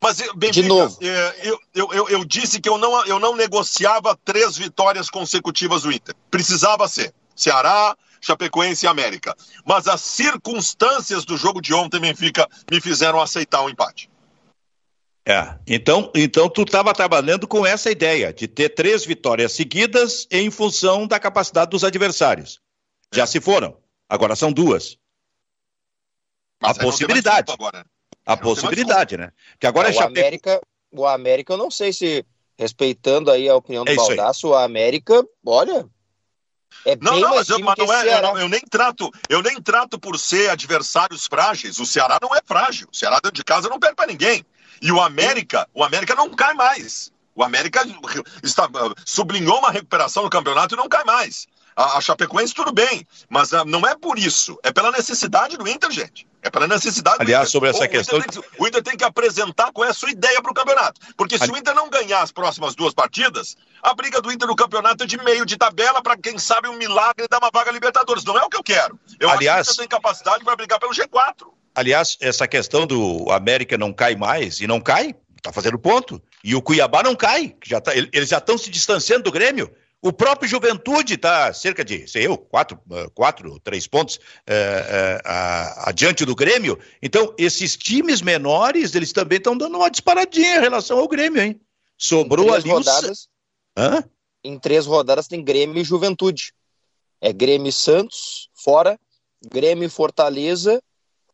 Mas, Benfica, de novo. É, eu, eu, eu, eu, disse que eu não, eu não negociava três vitórias consecutivas do Inter. Precisava ser. Ceará, Chapecoense e América. Mas as circunstâncias do jogo de ontem, Benfica, me fizeram aceitar o um empate. É, então, então tu estava trabalhando com essa ideia de ter três vitórias seguidas em função da capacidade dos adversários. Já é. se foram, agora são duas. Mas a possibilidade. Agora. A possibilidade, né? Que agora é, o América, o América, eu não sei se respeitando aí a opinião do é Baldaço, o América, olha, é não, não, mas, eu, mas não é, eu, eu, nem trato, eu nem trato por ser adversários frágeis. O Ceará não é frágil. O Ceará dentro de casa não perde para ninguém. E o América, o América não cai mais. O América está, sublinhou uma recuperação no campeonato e não cai mais. A, a Chapecoense tudo bem, mas uh, não é por isso, é pela necessidade do Inter, gente. É pela necessidade Aliás, sobre essa o questão. Inter que, o Inter tem que apresentar qual é a sua ideia para o campeonato. Porque se Ali... o Inter não ganhar as próximas duas partidas, a briga do Inter no campeonato é de meio de tabela para, quem sabe, um milagre dar uma vaga a Libertadores. Não é o que eu quero. Eu Aliás... acho que o Inter tem capacidade para brigar pelo G4. Aliás, essa questão do América não cai mais, e não cai, tá fazendo ponto. E o Cuiabá não cai, já tá, eles já estão se distanciando do Grêmio. O próprio Juventude está cerca de, sei eu, quatro, eh, quatro três pontos é, é, adiante do Grêmio. Então, esses times menores, eles também estão dando uma disparadinha em relação ao Grêmio, hein? Sobrou ali rodadas, o... Hã? Em três rodadas tem Grêmio e Juventude. É Grêmio e Santos, fora. Grêmio e Fortaleza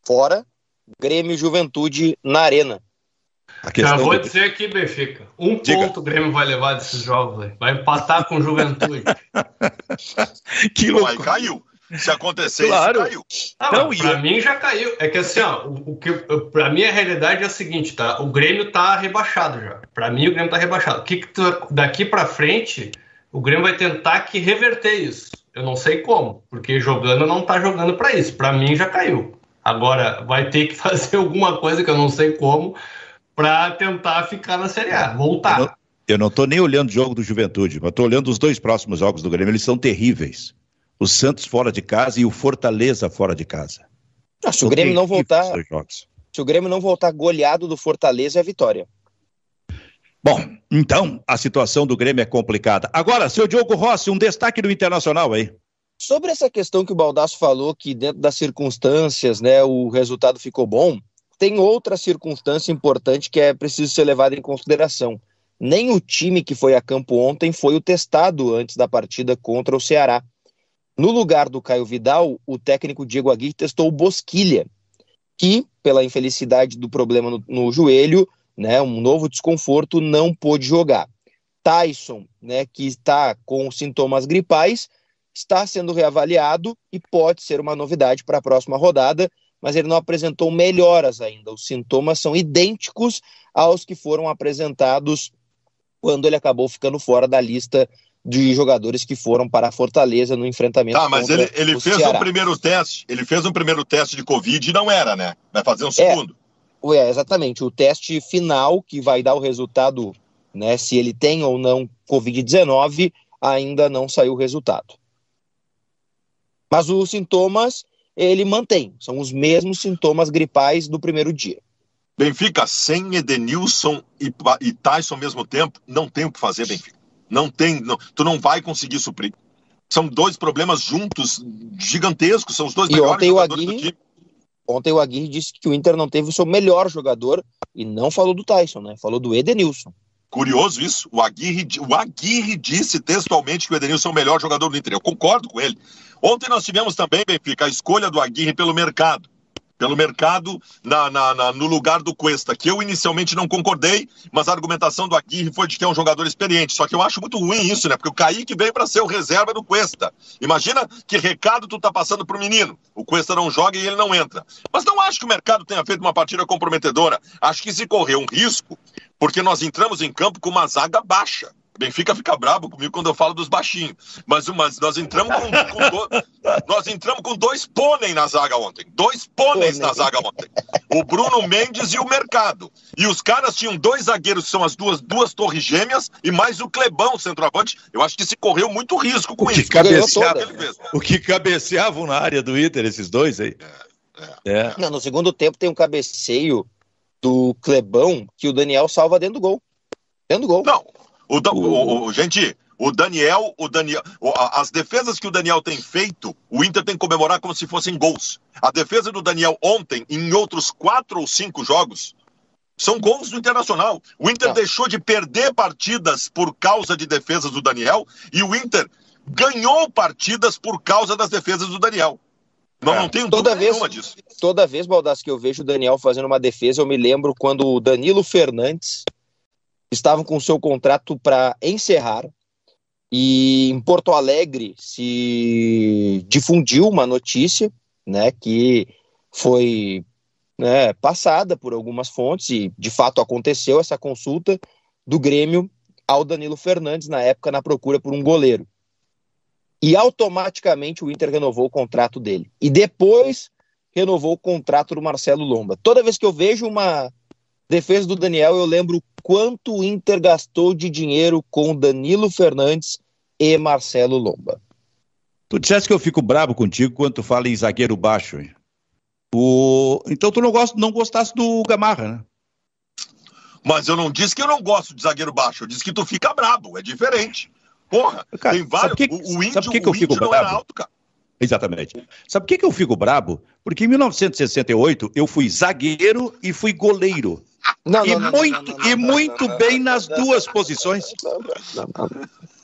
fora, Grêmio e Juventude na Arena. Já vou do... dizer aqui, Benfica. Um Diga. ponto o Grêmio vai levar desses jogos. Véio. Vai empatar com Juventude. que louco. caiu. Se acontecer claro. isso, caiu. Ah, não, pra eu... mim já caiu. É que assim, ó, o, o que, pra mim a realidade é a seguinte, tá? O Grêmio tá rebaixado já. Pra mim o Grêmio tá rebaixado. O que, que tu, daqui pra frente, o Grêmio vai tentar que reverter isso. Eu não sei como, porque jogando não tá jogando para isso. Para mim já caiu. Agora vai ter que fazer alguma coisa que eu não sei como para tentar ficar na Série A, voltar. Eu não estou nem olhando o jogo do Juventude, mas estou olhando os dois próximos jogos do Grêmio, eles são terríveis. O Santos fora de casa e o Fortaleza fora de casa. Ah, se o Grêmio não voltar, se o Grêmio não voltar goleado do Fortaleza é vitória. Bom, então a situação do Grêmio é complicada. Agora, seu Diogo Rossi, um destaque do Internacional aí. Sobre essa questão que o Baldasso falou, que dentro das circunstâncias, né, o resultado ficou bom, tem outra circunstância importante que é preciso ser levada em consideração. Nem o time que foi a campo ontem foi o testado antes da partida contra o Ceará. No lugar do Caio Vidal, o técnico Diego Aguirre testou o Bosquilha, que, pela infelicidade do problema no, no joelho, né, um novo desconforto, não pôde jogar. Tyson, né, que está com sintomas gripais, está sendo reavaliado e pode ser uma novidade para a próxima rodada, mas ele não apresentou melhoras ainda. Os sintomas são idênticos aos que foram apresentados quando ele acabou ficando fora da lista de jogadores que foram para a Fortaleza no enfrentamento. Tá, mas ele, ele fez Ceará. um primeiro teste, ele fez um primeiro teste de Covid e não era, né? Vai fazer um é. segundo. É, é, exatamente. O teste final, que vai dar o resultado, né, se ele tem ou não Covid-19, ainda não saiu o resultado. Mas os sintomas ele mantém, são os mesmos sintomas gripais do primeiro dia. Benfica, sem Edenilson e, e Tyson ao mesmo tempo, não tem o que fazer, Benfica. Não tem, não, tu não vai conseguir suprir. São dois problemas juntos, gigantescos, são os dois e melhores ontem jogadores o Aguirre, do time. Ontem o Aguirre disse que o Inter não teve o seu melhor jogador e não falou do Tyson, né? Falou do Edenilson. Curioso isso. O Aguirre, o Aguirre disse textualmente que o Edenilson é o melhor jogador do Inter. Eu concordo com ele. Ontem nós tivemos também, Benfica, a escolha do Aguirre pelo mercado. pelo mercado na, na, na, no lugar do Cuesta, que eu inicialmente não concordei, mas a argumentação do Aguirre foi de que é um jogador experiente. Só que eu acho muito ruim isso, né? Porque o Kaique veio para ser o reserva do Cuesta. Imagina que recado tu tá passando pro menino. O Cuesta não joga e ele não entra. Mas não acho que o mercado tenha feito uma partida comprometedora. Acho que se correu um risco, porque nós entramos em campo com uma zaga baixa. Benfica fica bravo comigo quando eu falo dos baixinhos. Mas, mas nós entramos com, com do, nós entramos com dois pônei na zaga ontem. Dois pôneis na zaga ontem. O Bruno Mendes e o Mercado. E os caras tinham dois zagueiros, que são as duas, duas torres gêmeas, e mais o Clebão, centroavante. Eu acho que se correu muito risco com o isso. Cabeceava, o que cabeceavam na área do Inter, esses dois aí. É, é. Não, no segundo tempo tem um cabeceio do Clebão que o Daniel salva dentro do gol. Dentro do gol. Não, o, o, o, gente, o Daniel, o Daniel, as defesas que o Daniel tem feito, o Inter tem que comemorar como se fossem gols. A defesa do Daniel ontem, em outros quatro ou cinco jogos, são gols do Internacional. O Inter não. deixou de perder partidas por causa de defesas do Daniel e o Inter ganhou partidas por causa das defesas do Daniel. Não, é. não tenho toda vez, disso. Toda vez, Baldasso, que eu vejo o Daniel fazendo uma defesa, eu me lembro quando o Danilo Fernandes estavam com seu contrato para encerrar e em Porto Alegre se difundiu uma notícia, né, que foi né, passada por algumas fontes e de fato aconteceu essa consulta do Grêmio ao Danilo Fernandes na época na procura por um goleiro. E automaticamente o Inter renovou o contrato dele. E depois renovou o contrato do Marcelo Lomba. Toda vez que eu vejo uma defesa do Daniel, eu lembro quanto o Inter gastou de dinheiro com Danilo Fernandes e Marcelo Lomba. Tu disseste que eu fico bravo contigo quando tu fala em zagueiro baixo. Hein? O... Então tu não, gosta, não gostasse do Gamarra, né? Mas eu não disse que eu não gosto de zagueiro baixo, eu disse que tu fica brabo, é diferente. Porra, cara, tem vários. Que, o, o índio, sabe que, que eu fico brabo? Alto, Exatamente. Sabe por que, que eu fico brabo? Porque em 1968 eu fui zagueiro e fui goleiro. Não, e não, muito, não, e muito bem nas duas posições.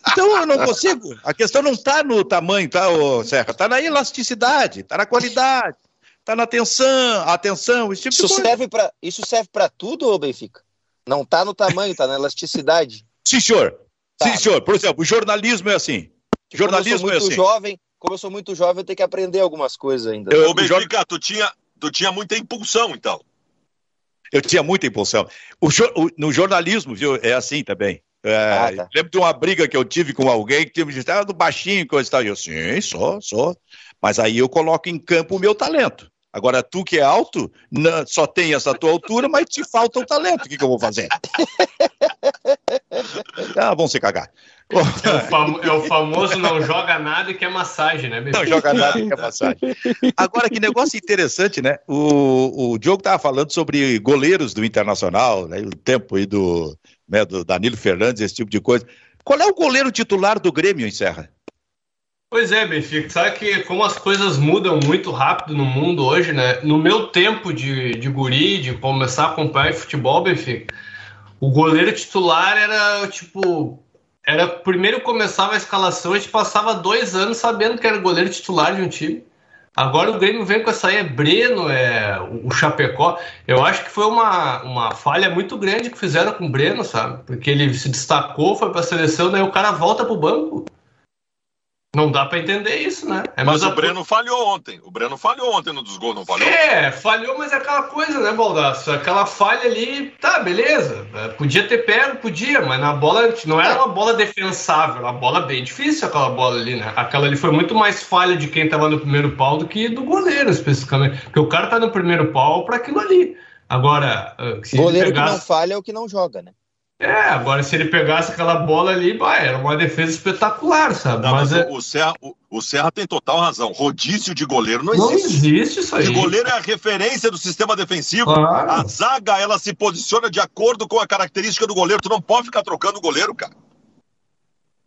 Então eu não consigo. A questão não está no tamanho, tá, ô Serra? Está na elasticidade, está na qualidade, está na atenção, atenção, esse tipo isso de coisa. Serve pra, isso serve para tudo, ô Benfica? Não está no tamanho, está na elasticidade. Sim, senhor. Tá. Sim, senhor. Por exemplo, o jornalismo é assim. Que jornalismo é assim. Jovem, como eu sou muito jovem, eu tenho que aprender algumas coisas ainda. Ô, Benfica, tu tinha, tu tinha muita impulsão, então. Eu tinha muita impulsão. O, o, no jornalismo, viu, é assim também. É, ah, tá. Lembro de uma briga que eu tive com alguém que me disse, ah, do baixinho, coisa e tal. E eu, sim, sou, sou. Mas aí eu coloco em campo o meu talento. Agora, tu que é alto, não, só tem essa tua altura, mas te falta o talento. O que, que eu vou fazer? ah, vão se cagar. É o, é o, famoso não joga nada e quer massagem, né? Não joga nada e quer massagem. Agora, que negócio interessante, né? O, o Diogo estava falando sobre goleiros do Internacional, né? o tempo aí do, né, do Danilo Fernandes, esse tipo de coisa. Qual é o goleiro titular do Grêmio em Serra? Pois é, Benfica, sabe que como as coisas mudam muito rápido no mundo hoje, né? No meu tempo de, de guri, de começar a acompanhar futebol, Benfica, o goleiro titular era tipo. Era primeiro começava a escalação, a gente passava dois anos sabendo que era goleiro titular de um time. Agora o Grêmio vem com essa aí, é Breno, é o Chapecó. Eu acho que foi uma, uma falha muito grande que fizeram com o Breno, sabe? Porque ele se destacou, foi para a seleção, daí o cara volta pro banco. Não dá para entender isso, né? É mas o Breno falhou ontem. O Breno falhou ontem no dos gols, não falhou? É, falhou, mas é aquela coisa, né, Baldaço? Aquela falha ali, tá, beleza. É, podia ter pego, podia, mas na bola não era uma bola defensável, uma bola bem difícil aquela bola ali, né? Aquela ali foi muito mais falha de quem tava no primeiro pau do que do goleiro, especificamente. Porque o cara tá no primeiro pau para aquilo ali. Agora, ah, se goleiro pegasse... que não falha é o que não joga, né? É, agora se ele pegasse aquela bola ali, bah, era uma defesa espetacular, sabe? Não, mas, mas é... o, Serra, o, o, Serra tem total razão. Rodízio de goleiro não existe. Não existe isso aí. O goleiro é a referência do sistema defensivo. Claro. A zaga, ela se posiciona de acordo com a característica do goleiro. Tu não pode ficar trocando o goleiro, cara.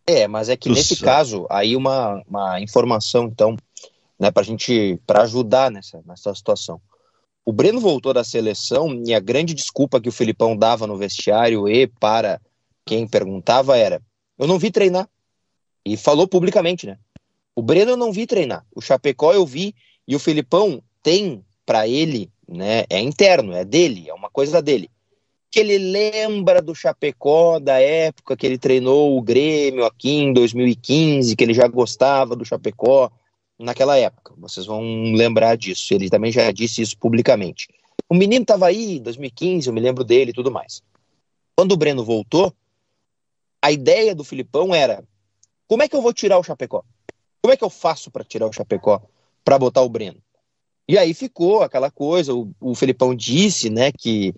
É, mas é que Nossa. nesse caso, aí uma, uma informação, então, né, pra gente, para ajudar nessa, nessa situação. O Breno voltou da seleção e a grande desculpa que o Filipão dava no vestiário e para quem perguntava era: eu não vi treinar. E falou publicamente, né? O Breno eu não vi treinar. O Chapecó eu vi e o Filipão tem para ele, né, é interno, é dele, é uma coisa dele. Que ele lembra do Chapecó da época que ele treinou o Grêmio aqui em 2015, que ele já gostava do Chapecó naquela época. Vocês vão lembrar disso. Ele também já disse isso publicamente. O menino estava aí em 2015, eu me lembro dele e tudo mais. Quando o Breno voltou, a ideia do Filipão era: como é que eu vou tirar o Chapecó? Como é que eu faço para tirar o Chapecó para botar o Breno? E aí ficou aquela coisa, o, o Felipão disse, né, que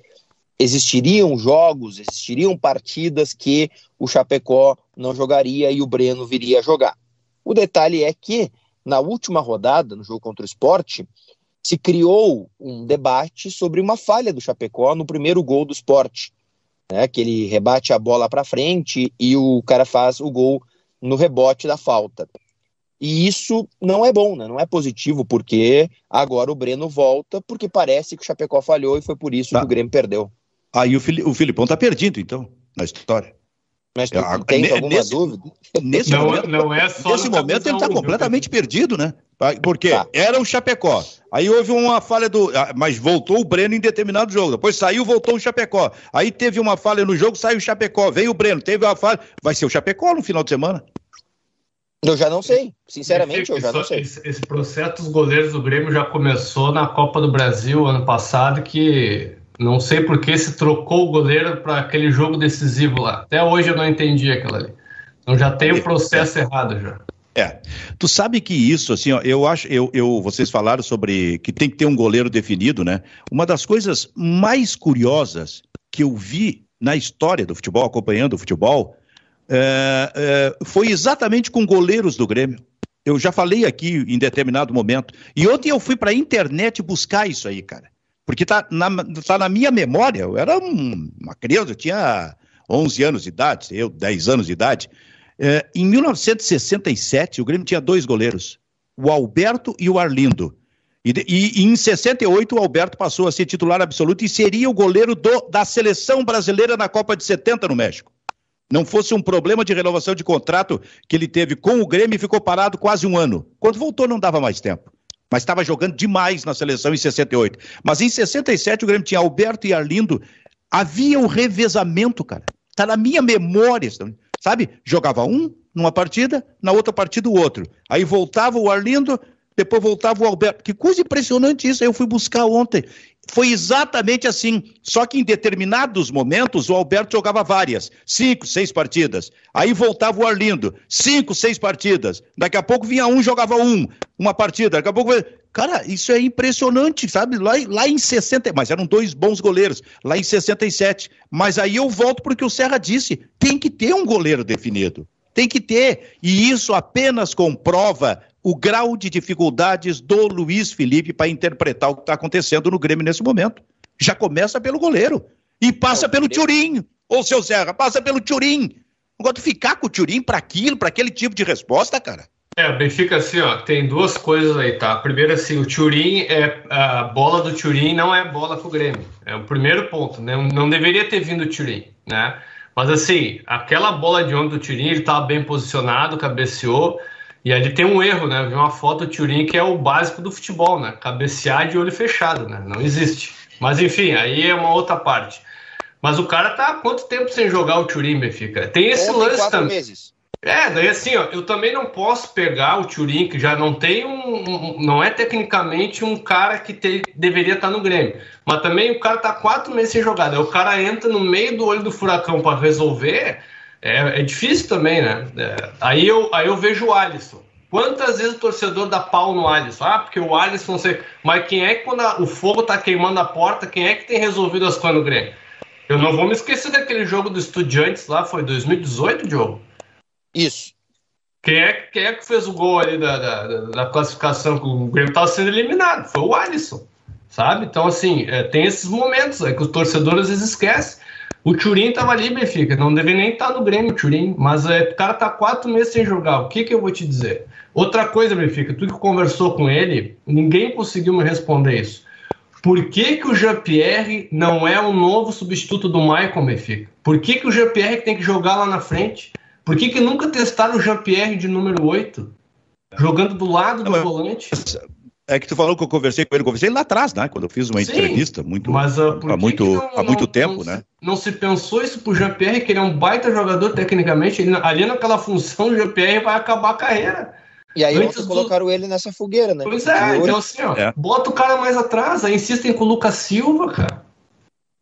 existiriam jogos, existiriam partidas que o Chapecó não jogaria e o Breno viria a jogar. O detalhe é que, na última rodada, no jogo contra o esporte, se criou um debate sobre uma falha do Chapecó no primeiro gol do esporte. Né, que ele rebate a bola para frente e o cara faz o gol no rebote da falta. E isso não é bom, né? não é positivo, porque agora o Breno volta, porque parece que o Chapecó falhou e foi por isso tá. que o Grêmio perdeu. Aí o, Fili o Filipão tá perdido, então, na história. Mas tu é, tem alguma nesse, dúvida? Nesse não, momento, não é só nesse momento ele está completamente perdido, né? Porque tá. era o Chapecó. Aí houve uma falha do. Ah, mas voltou o Breno em determinado jogo. Depois saiu, voltou o Chapecó. Aí teve uma falha no jogo, saiu o Chapecó. Veio o Breno, teve uma falha. Vai ser o Chapecó no final de semana? Eu já não sei. Sinceramente, eu já não sei. Esse, esse processo dos goleiros do Grêmio já começou na Copa do Brasil ano passado, que não sei por que se trocou o goleiro para aquele jogo decisivo lá. Até hoje eu não entendi aquilo ali. Então já tem o processo é. errado já. É. Tu sabe que isso, assim, ó, eu acho, eu, eu, vocês falaram sobre que tem que ter um goleiro definido, né? Uma das coisas mais curiosas que eu vi na história do futebol, acompanhando o futebol, é, é, foi exatamente com goleiros do Grêmio. Eu já falei aqui em determinado momento. E ontem eu fui para a internet buscar isso aí, cara. Porque tá na, tá na minha memória. Eu era um, uma criança, eu tinha 11 anos de idade, eu 10 anos de idade. É, em 1967, o Grêmio tinha dois goleiros, o Alberto e o Arlindo. E, e, e, em 68, o Alberto passou a ser titular absoluto e seria o goleiro do, da seleção brasileira na Copa de 70 no México não fosse um problema de renovação de contrato que ele teve com o Grêmio e ficou parado quase um ano. Quando voltou, não dava mais tempo. Mas estava jogando demais na seleção em 68. Mas em 67, o Grêmio tinha Alberto e Arlindo. Havia um revezamento, cara. Está na minha memória, sabe? Jogava um numa partida, na outra partida o outro. Aí voltava o Arlindo, depois voltava o Alberto. Que coisa impressionante isso. Aí eu fui buscar ontem foi exatamente assim. Só que em determinados momentos o Alberto jogava várias, cinco, seis partidas. Aí voltava o Arlindo, cinco, seis partidas. Daqui a pouco vinha um, jogava um, uma partida. Daqui a pouco. Cara, isso é impressionante, sabe? Lá, lá em 60. Mas eram dois bons goleiros, lá em 67. Mas aí eu volto porque o Serra disse: tem que ter um goleiro definido. Tem que ter. E isso apenas comprova o grau de dificuldades do Luiz Felipe para interpretar o que está acontecendo no Grêmio nesse momento. Já começa pelo goleiro e passa é, pelo Turim. Ô, seu Serra, passa pelo Turim. Não de ficar com o Turim para aquilo, para aquele tipo de resposta, cara. É, o Benfica, assim, ó, tem duas coisas aí, tá? Primeiro, assim, o Turim é. A bola do Turim não é bola pro Grêmio. É o primeiro ponto, né? Não deveria ter vindo o Turim, né? Mas, assim, aquela bola de onda do Turim, ele tava bem posicionado, cabeceou. E ali tem um erro, né? Eu vi uma foto do Turin que é o básico do futebol, né? Cabecear de olho fechado, né? Não existe. Mas enfim, aí é uma outra parte. Mas o cara tá há quanto tempo sem jogar o Turin, Benfica? Tem esse Ontem, lance também. Meses. É, daí assim, ó, eu também não posso pegar o Turin, que já não tem um, um não é tecnicamente um cara que te, deveria estar tá no Grêmio, mas também o cara tá quatro meses sem jogar, daí o cara entra no meio do olho do furacão para resolver, é, é difícil também, né? É, aí, eu, aí eu vejo o Alisson. Quantas vezes o torcedor dá pau no Alisson? Ah, porque o Alisson não sei. Mas quem é que quando a, o fogo tá queimando a porta, quem é que tem resolvido as coisas no Grêmio? Eu não vou me esquecer daquele jogo do Estudiantes lá, foi 2018, Diogo? Isso. Quem é, quem é que fez o gol ali da, da, da classificação que o Grêmio estava sendo eliminado? Foi o Alisson, sabe? Então, assim, é, tem esses momentos é, que os torcedores às vezes esquecem. O Turim tava ali, Benfica. Não deve nem estar tá no Grêmio, Turim. Mas é, o cara tá quatro meses sem jogar. O que que eu vou te dizer? Outra coisa, Benfica, tu que conversou com ele, ninguém conseguiu me responder isso. Por que, que o Jean-Pierre não é o novo substituto do Maicon, Benfica? Por que, que o Jean-Pierre tem que jogar lá na frente? Por que, que nunca testaram o Jean-Pierre de número 8? Jogando do lado do volante? É que tu falou que eu conversei com ele, conversei lá atrás, né? Quando eu fiz uma Sim, entrevista muito, mas, uh, há, muito, não, há muito não, tempo, não, né? Não se pensou isso pro Jean-Pierre, que ele é um baita jogador tecnicamente, ele, ali naquela função, o Jean-Pierre vai acabar a carreira. E aí Antes do... colocaram ele nessa fogueira, né? Pois é, então assim, ó, é. bota o cara mais atrás, aí insistem com o Lucas Silva, cara.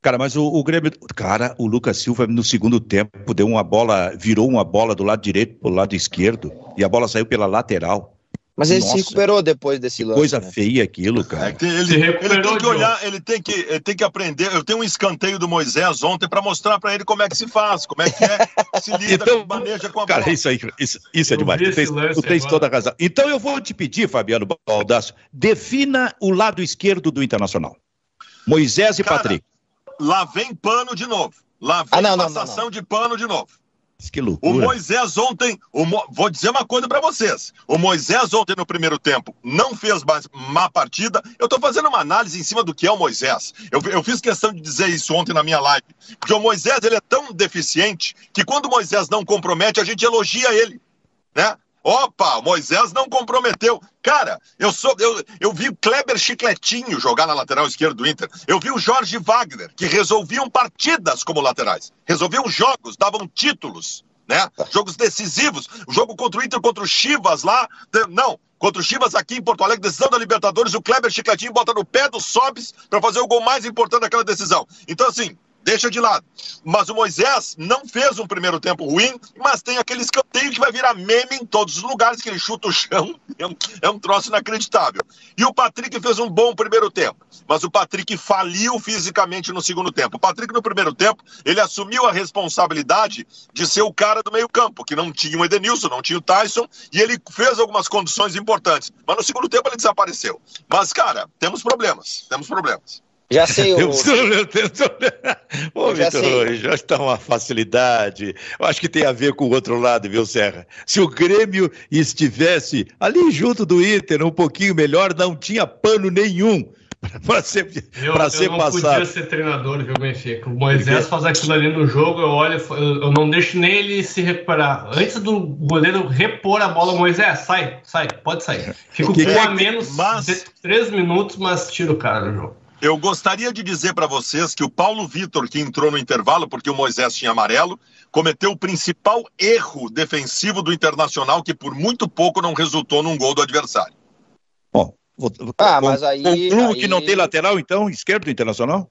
Cara, mas o, o Grêmio. Cara, o Lucas Silva no segundo tempo deu uma bola, virou uma bola do lado direito pro lado esquerdo e a bola saiu pela lateral. Mas ele Nossa, se recuperou depois desse lance. Coisa né? feia aquilo, cara. É ele, ele, tem que olhar, ele tem que, ele tem que aprender. Eu tenho um escanteio do Moisés ontem para mostrar para ele como é que se faz, como é que é, se lida, então, maneja com a cara, bola. isso aí, isso, isso é demais. Tu tens, tu tens toda a razão. Então eu vou te pedir, Fabiano Baldasso, defina o lado esquerdo do Internacional. Moisés e cara, Patrick. Lá vem pano de novo. Lá vem ah, não, passação não, não, de pano de novo. Que loucura. O Moisés ontem, o Mo... vou dizer uma coisa para vocês. O Moisés ontem no primeiro tempo não fez má partida. Eu tô fazendo uma análise em cima do que é o Moisés. Eu, eu fiz questão de dizer isso ontem na minha live. Porque o Moisés ele é tão deficiente que quando o Moisés não compromete, a gente elogia ele. Né? Opa, Moisés não comprometeu. Cara, eu sou eu, eu vi o Kleber Chicletinho jogar na lateral esquerda do Inter. Eu vi o Jorge Wagner, que resolviam partidas como laterais. Resolviam jogos, davam títulos, né? Jogos decisivos. O jogo contra o Inter, contra o Chivas lá. Não, contra o Chivas aqui em Porto Alegre, decisão da Libertadores, o Kleber Chicletinho bota no pé do Sobis para fazer o gol mais importante daquela decisão. Então, assim, deixa de lado. Mas o Moisés não fez um primeiro tempo ruim, mas tem aquele escanteio que vai virar meme em todos os lugares, que ele chuta o chão, é um, é um troço inacreditável. E o Patrick fez um bom primeiro tempo, mas o Patrick faliu fisicamente no segundo tempo. O Patrick, no primeiro tempo, ele assumiu a responsabilidade de ser o cara do meio campo, que não tinha o Edenilson, não tinha o Tyson, e ele fez algumas condições importantes. Mas no segundo tempo ele desapareceu. Mas, cara, temos problemas, temos problemas. Já sei o. Ô, Vitor, já está uma facilidade. Eu acho que tem a ver com o outro lado, viu, Serra? Se o Grêmio estivesse ali junto do Inter, um pouquinho melhor, não tinha pano nenhum para ser, eu, pra ser eu não passado. podia ser treinador, viu, Benfica? O Moisés faz aquilo ali no jogo, eu olho, eu não deixo nem ele se recuperar. Antes do goleiro repor a bola, Moisés, sai, sai, pode sair. Fico com é, a menos mas... de três minutos, mas tiro o cara do jogo. Eu gostaria de dizer para vocês que o Paulo Vitor, que entrou no intervalo porque o Moisés tinha amarelo, cometeu o principal erro defensivo do Internacional, que por muito pouco não resultou num gol do adversário. Bom, vou, ah, mas aí. Concluo aí... que não tem lateral, então, esquerdo do Internacional?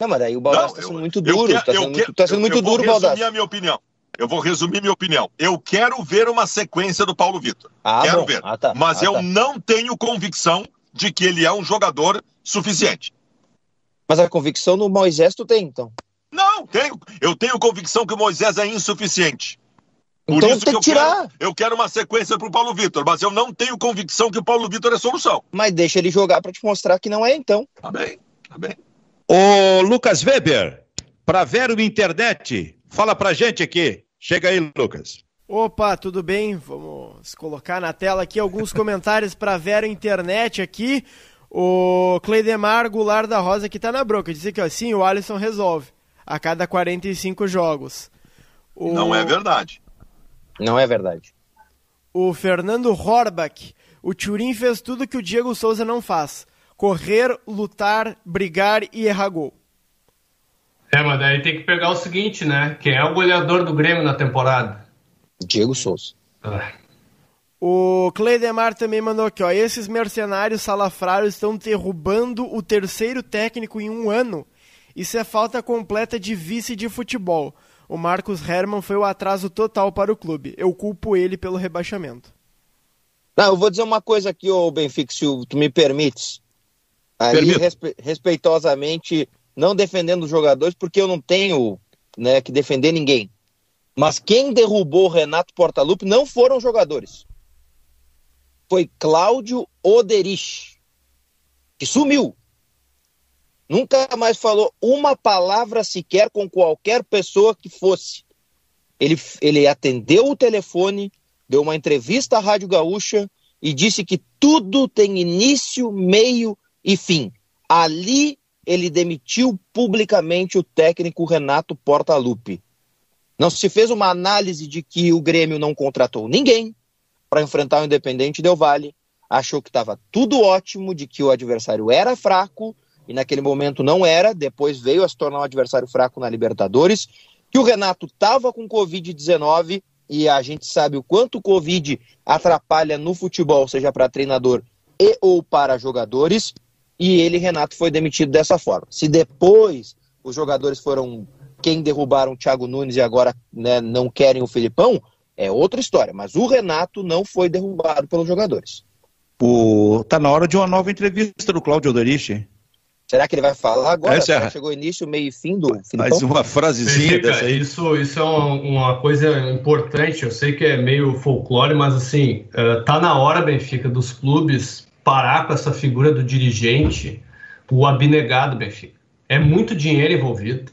Não, mas aí o Baldassi está sendo muito duro. Está sendo, muito, tá sendo muito duro, Baldassi. Eu vou resumir a minha opinião. Eu vou resumir minha opinião. Eu quero ver uma sequência do Paulo Vitor. Ah, quero bom. ver. Ah, tá. Mas ah, eu tá. não tenho convicção de que ele é um jogador suficiente. Mas a convicção no Moisés tu tem, então? Não, tenho. Eu tenho convicção que o Moisés é insuficiente. Por então isso tem que, que tirar. Quero, eu quero uma sequência pro Paulo Vitor, mas eu não tenho convicção que o Paulo Vitor é solução. Mas deixa ele jogar para te mostrar que não é, então. Tá bem, tá bem. Ô, Lucas Weber, pra Vero Internet, fala pra gente aqui. Chega aí, Lucas. Opa, tudo bem? Vamos colocar na tela aqui alguns comentários para Vero Internet aqui. O Cleidemar Goulart da Rosa que tá na bronca. Disse que assim o Alisson resolve a cada 45 jogos. O... Não é verdade. Não é verdade. O Fernando Horbach. O Turim fez tudo que o Diego Souza não faz. Correr, lutar, brigar e errar gol. É, mas daí tem que pegar o seguinte, né? Quem é o goleador do Grêmio na temporada? Diego Souza. Ah. O Cleidemar também mandou aqui, ó. Esses mercenários salafrários estão derrubando o terceiro técnico em um ano. Isso é falta completa de vice de futebol. O Marcos Herman foi o atraso total para o clube. Eu culpo ele pelo rebaixamento. Não, eu vou dizer uma coisa aqui, ô Benfica, se tu me permites. Ali, respe respeitosamente, não defendendo os jogadores, porque eu não tenho né, que defender ninguém. Mas quem derrubou o Renato Portaluppi não foram os jogadores foi Cláudio Oderich, que sumiu. Nunca mais falou uma palavra sequer com qualquer pessoa que fosse. Ele, ele atendeu o telefone, deu uma entrevista à Rádio Gaúcha e disse que tudo tem início, meio e fim. Ali ele demitiu publicamente o técnico Renato Portaluppi. Não se fez uma análise de que o Grêmio não contratou ninguém, para enfrentar o Independente Del Vale. achou que estava tudo ótimo, de que o adversário era fraco, e naquele momento não era, depois veio a se tornar um adversário fraco na Libertadores, que o Renato estava com Covid-19, e a gente sabe o quanto o Covid atrapalha no futebol, seja para treinador e ou para jogadores, e ele, Renato, foi demitido dessa forma. Se depois os jogadores foram quem derrubaram o Thiago Nunes e agora né, não querem o Filipão, é outra história. Mas o Renato não foi derrubado pelos jogadores. O... Tá na hora de uma nova entrevista do Cláudio Oderiche. Será que ele vai falar agora? É, chegou início, meio e fim do Filipão? Mais uma frasezinha dessa aí. Isso, isso é uma, uma, coisa importante. Eu sei que é meio folclore, mas assim, uh, tá na hora, Benfica, dos clubes parar com essa figura do dirigente, o abnegado Benfica. É muito dinheiro envolvido.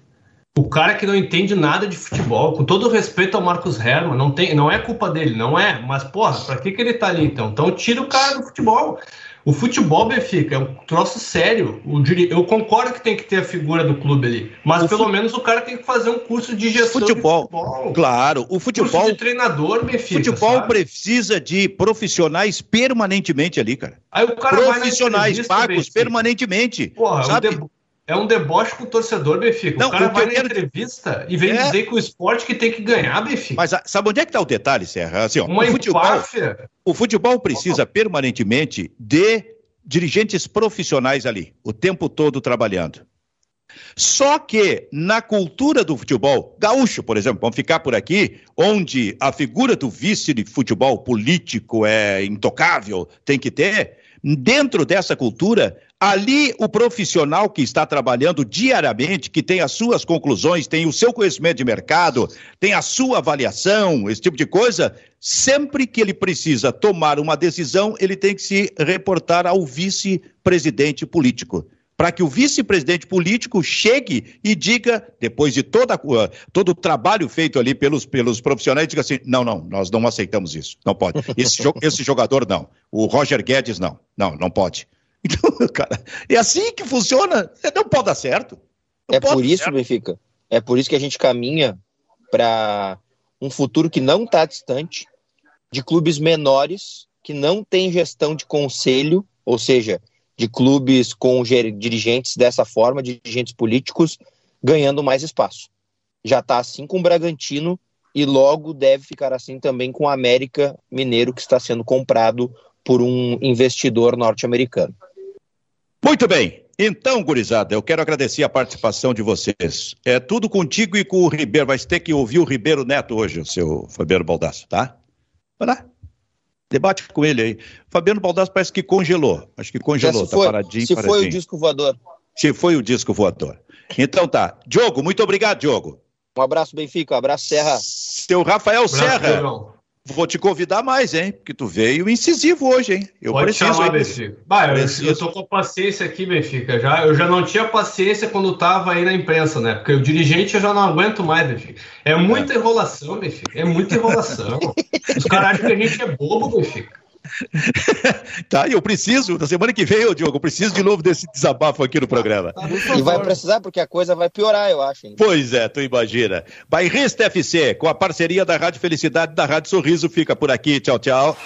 O cara que não entende nada de futebol, com todo respeito ao Marcos Herman, não, tem, não é culpa dele, não é. Mas, porra, pra que, que ele tá ali então? Então tira o cara do futebol. O futebol, Benfica, é um troço sério. O, eu concordo que tem que ter a figura do clube ali, mas o pelo menos o cara tem que fazer um curso de gestão futebol, de futebol. Claro, o futebol. Curso de treinador, Benfica. Futebol sabe? precisa de profissionais permanentemente ali, cara. Aí o cara profissionais pagos Benfica. permanentemente. Porra, sabe? O é um deboche com o torcedor, Benfica. Não, o cara vai na quero... entrevista e vem é... dizer que o esporte que tem que ganhar, Benfica. Mas sabe onde é que está o detalhe, Serra? Assim, ó, Uma o, futebol, o futebol precisa permanentemente de dirigentes profissionais ali, o tempo todo trabalhando. Só que na cultura do futebol, gaúcho, por exemplo, vamos ficar por aqui, onde a figura do vice de futebol político é intocável, tem que ter, dentro dessa cultura, Ali, o profissional que está trabalhando diariamente, que tem as suas conclusões, tem o seu conhecimento de mercado, tem a sua avaliação, esse tipo de coisa, sempre que ele precisa tomar uma decisão, ele tem que se reportar ao vice-presidente político. Para que o vice-presidente político chegue e diga, depois de toda, todo o trabalho feito ali pelos, pelos profissionais, diga assim: não, não, nós não aceitamos isso, não pode. Esse, esse jogador não. O Roger Guedes não. Não, não pode. Então, cara, é assim que funciona. Não pode dar certo. Não é por isso, certo. Benfica. É por isso que a gente caminha para um futuro que não está distante, de clubes menores que não têm gestão de conselho, ou seja, de clubes com dirigentes dessa forma, dirigentes políticos, ganhando mais espaço. Já está assim com o Bragantino e logo deve ficar assim também com o América Mineiro, que está sendo comprado por um investidor norte-americano. Muito bem. Então, gurizada, eu quero agradecer a participação de vocês. É tudo contigo e com o Ribeiro. Vai ter que ouvir o Ribeiro Neto hoje, o seu Fabiano Baldasso, tá? Vai lá. Debate com ele aí. Fabiano Baldasso parece que congelou. Acho que congelou, tá foi, paradinho. Se paradinho. foi o disco voador. Se foi o disco voador. Então tá. Diogo, muito obrigado, Diogo. Um abraço, Benfica. Um abraço, Serra. Seu Rafael abraço, Serra. Vou te convidar mais, hein? Porque tu veio incisivo hoje, hein? Eu Pode preciso. Chamar, Benfica. Bah, eu, eu tô com paciência aqui, Benfica. Já, eu já não tinha paciência quando tava aí na imprensa, né? Porque o dirigente eu já não aguento mais, Benfica. É muita enrolação, Benfica. É muita enrolação. Os caras acham que a gente é bobo, Benfica. tá, e eu preciso, na semana que vem, Diogo, eu preciso de novo desse desabafo aqui no programa. E vai precisar, porque a coisa vai piorar, eu acho. Hein? Pois é, tu imagina. Bairrista FC, com a parceria da Rádio Felicidade da Rádio Sorriso, fica por aqui. Tchau, tchau.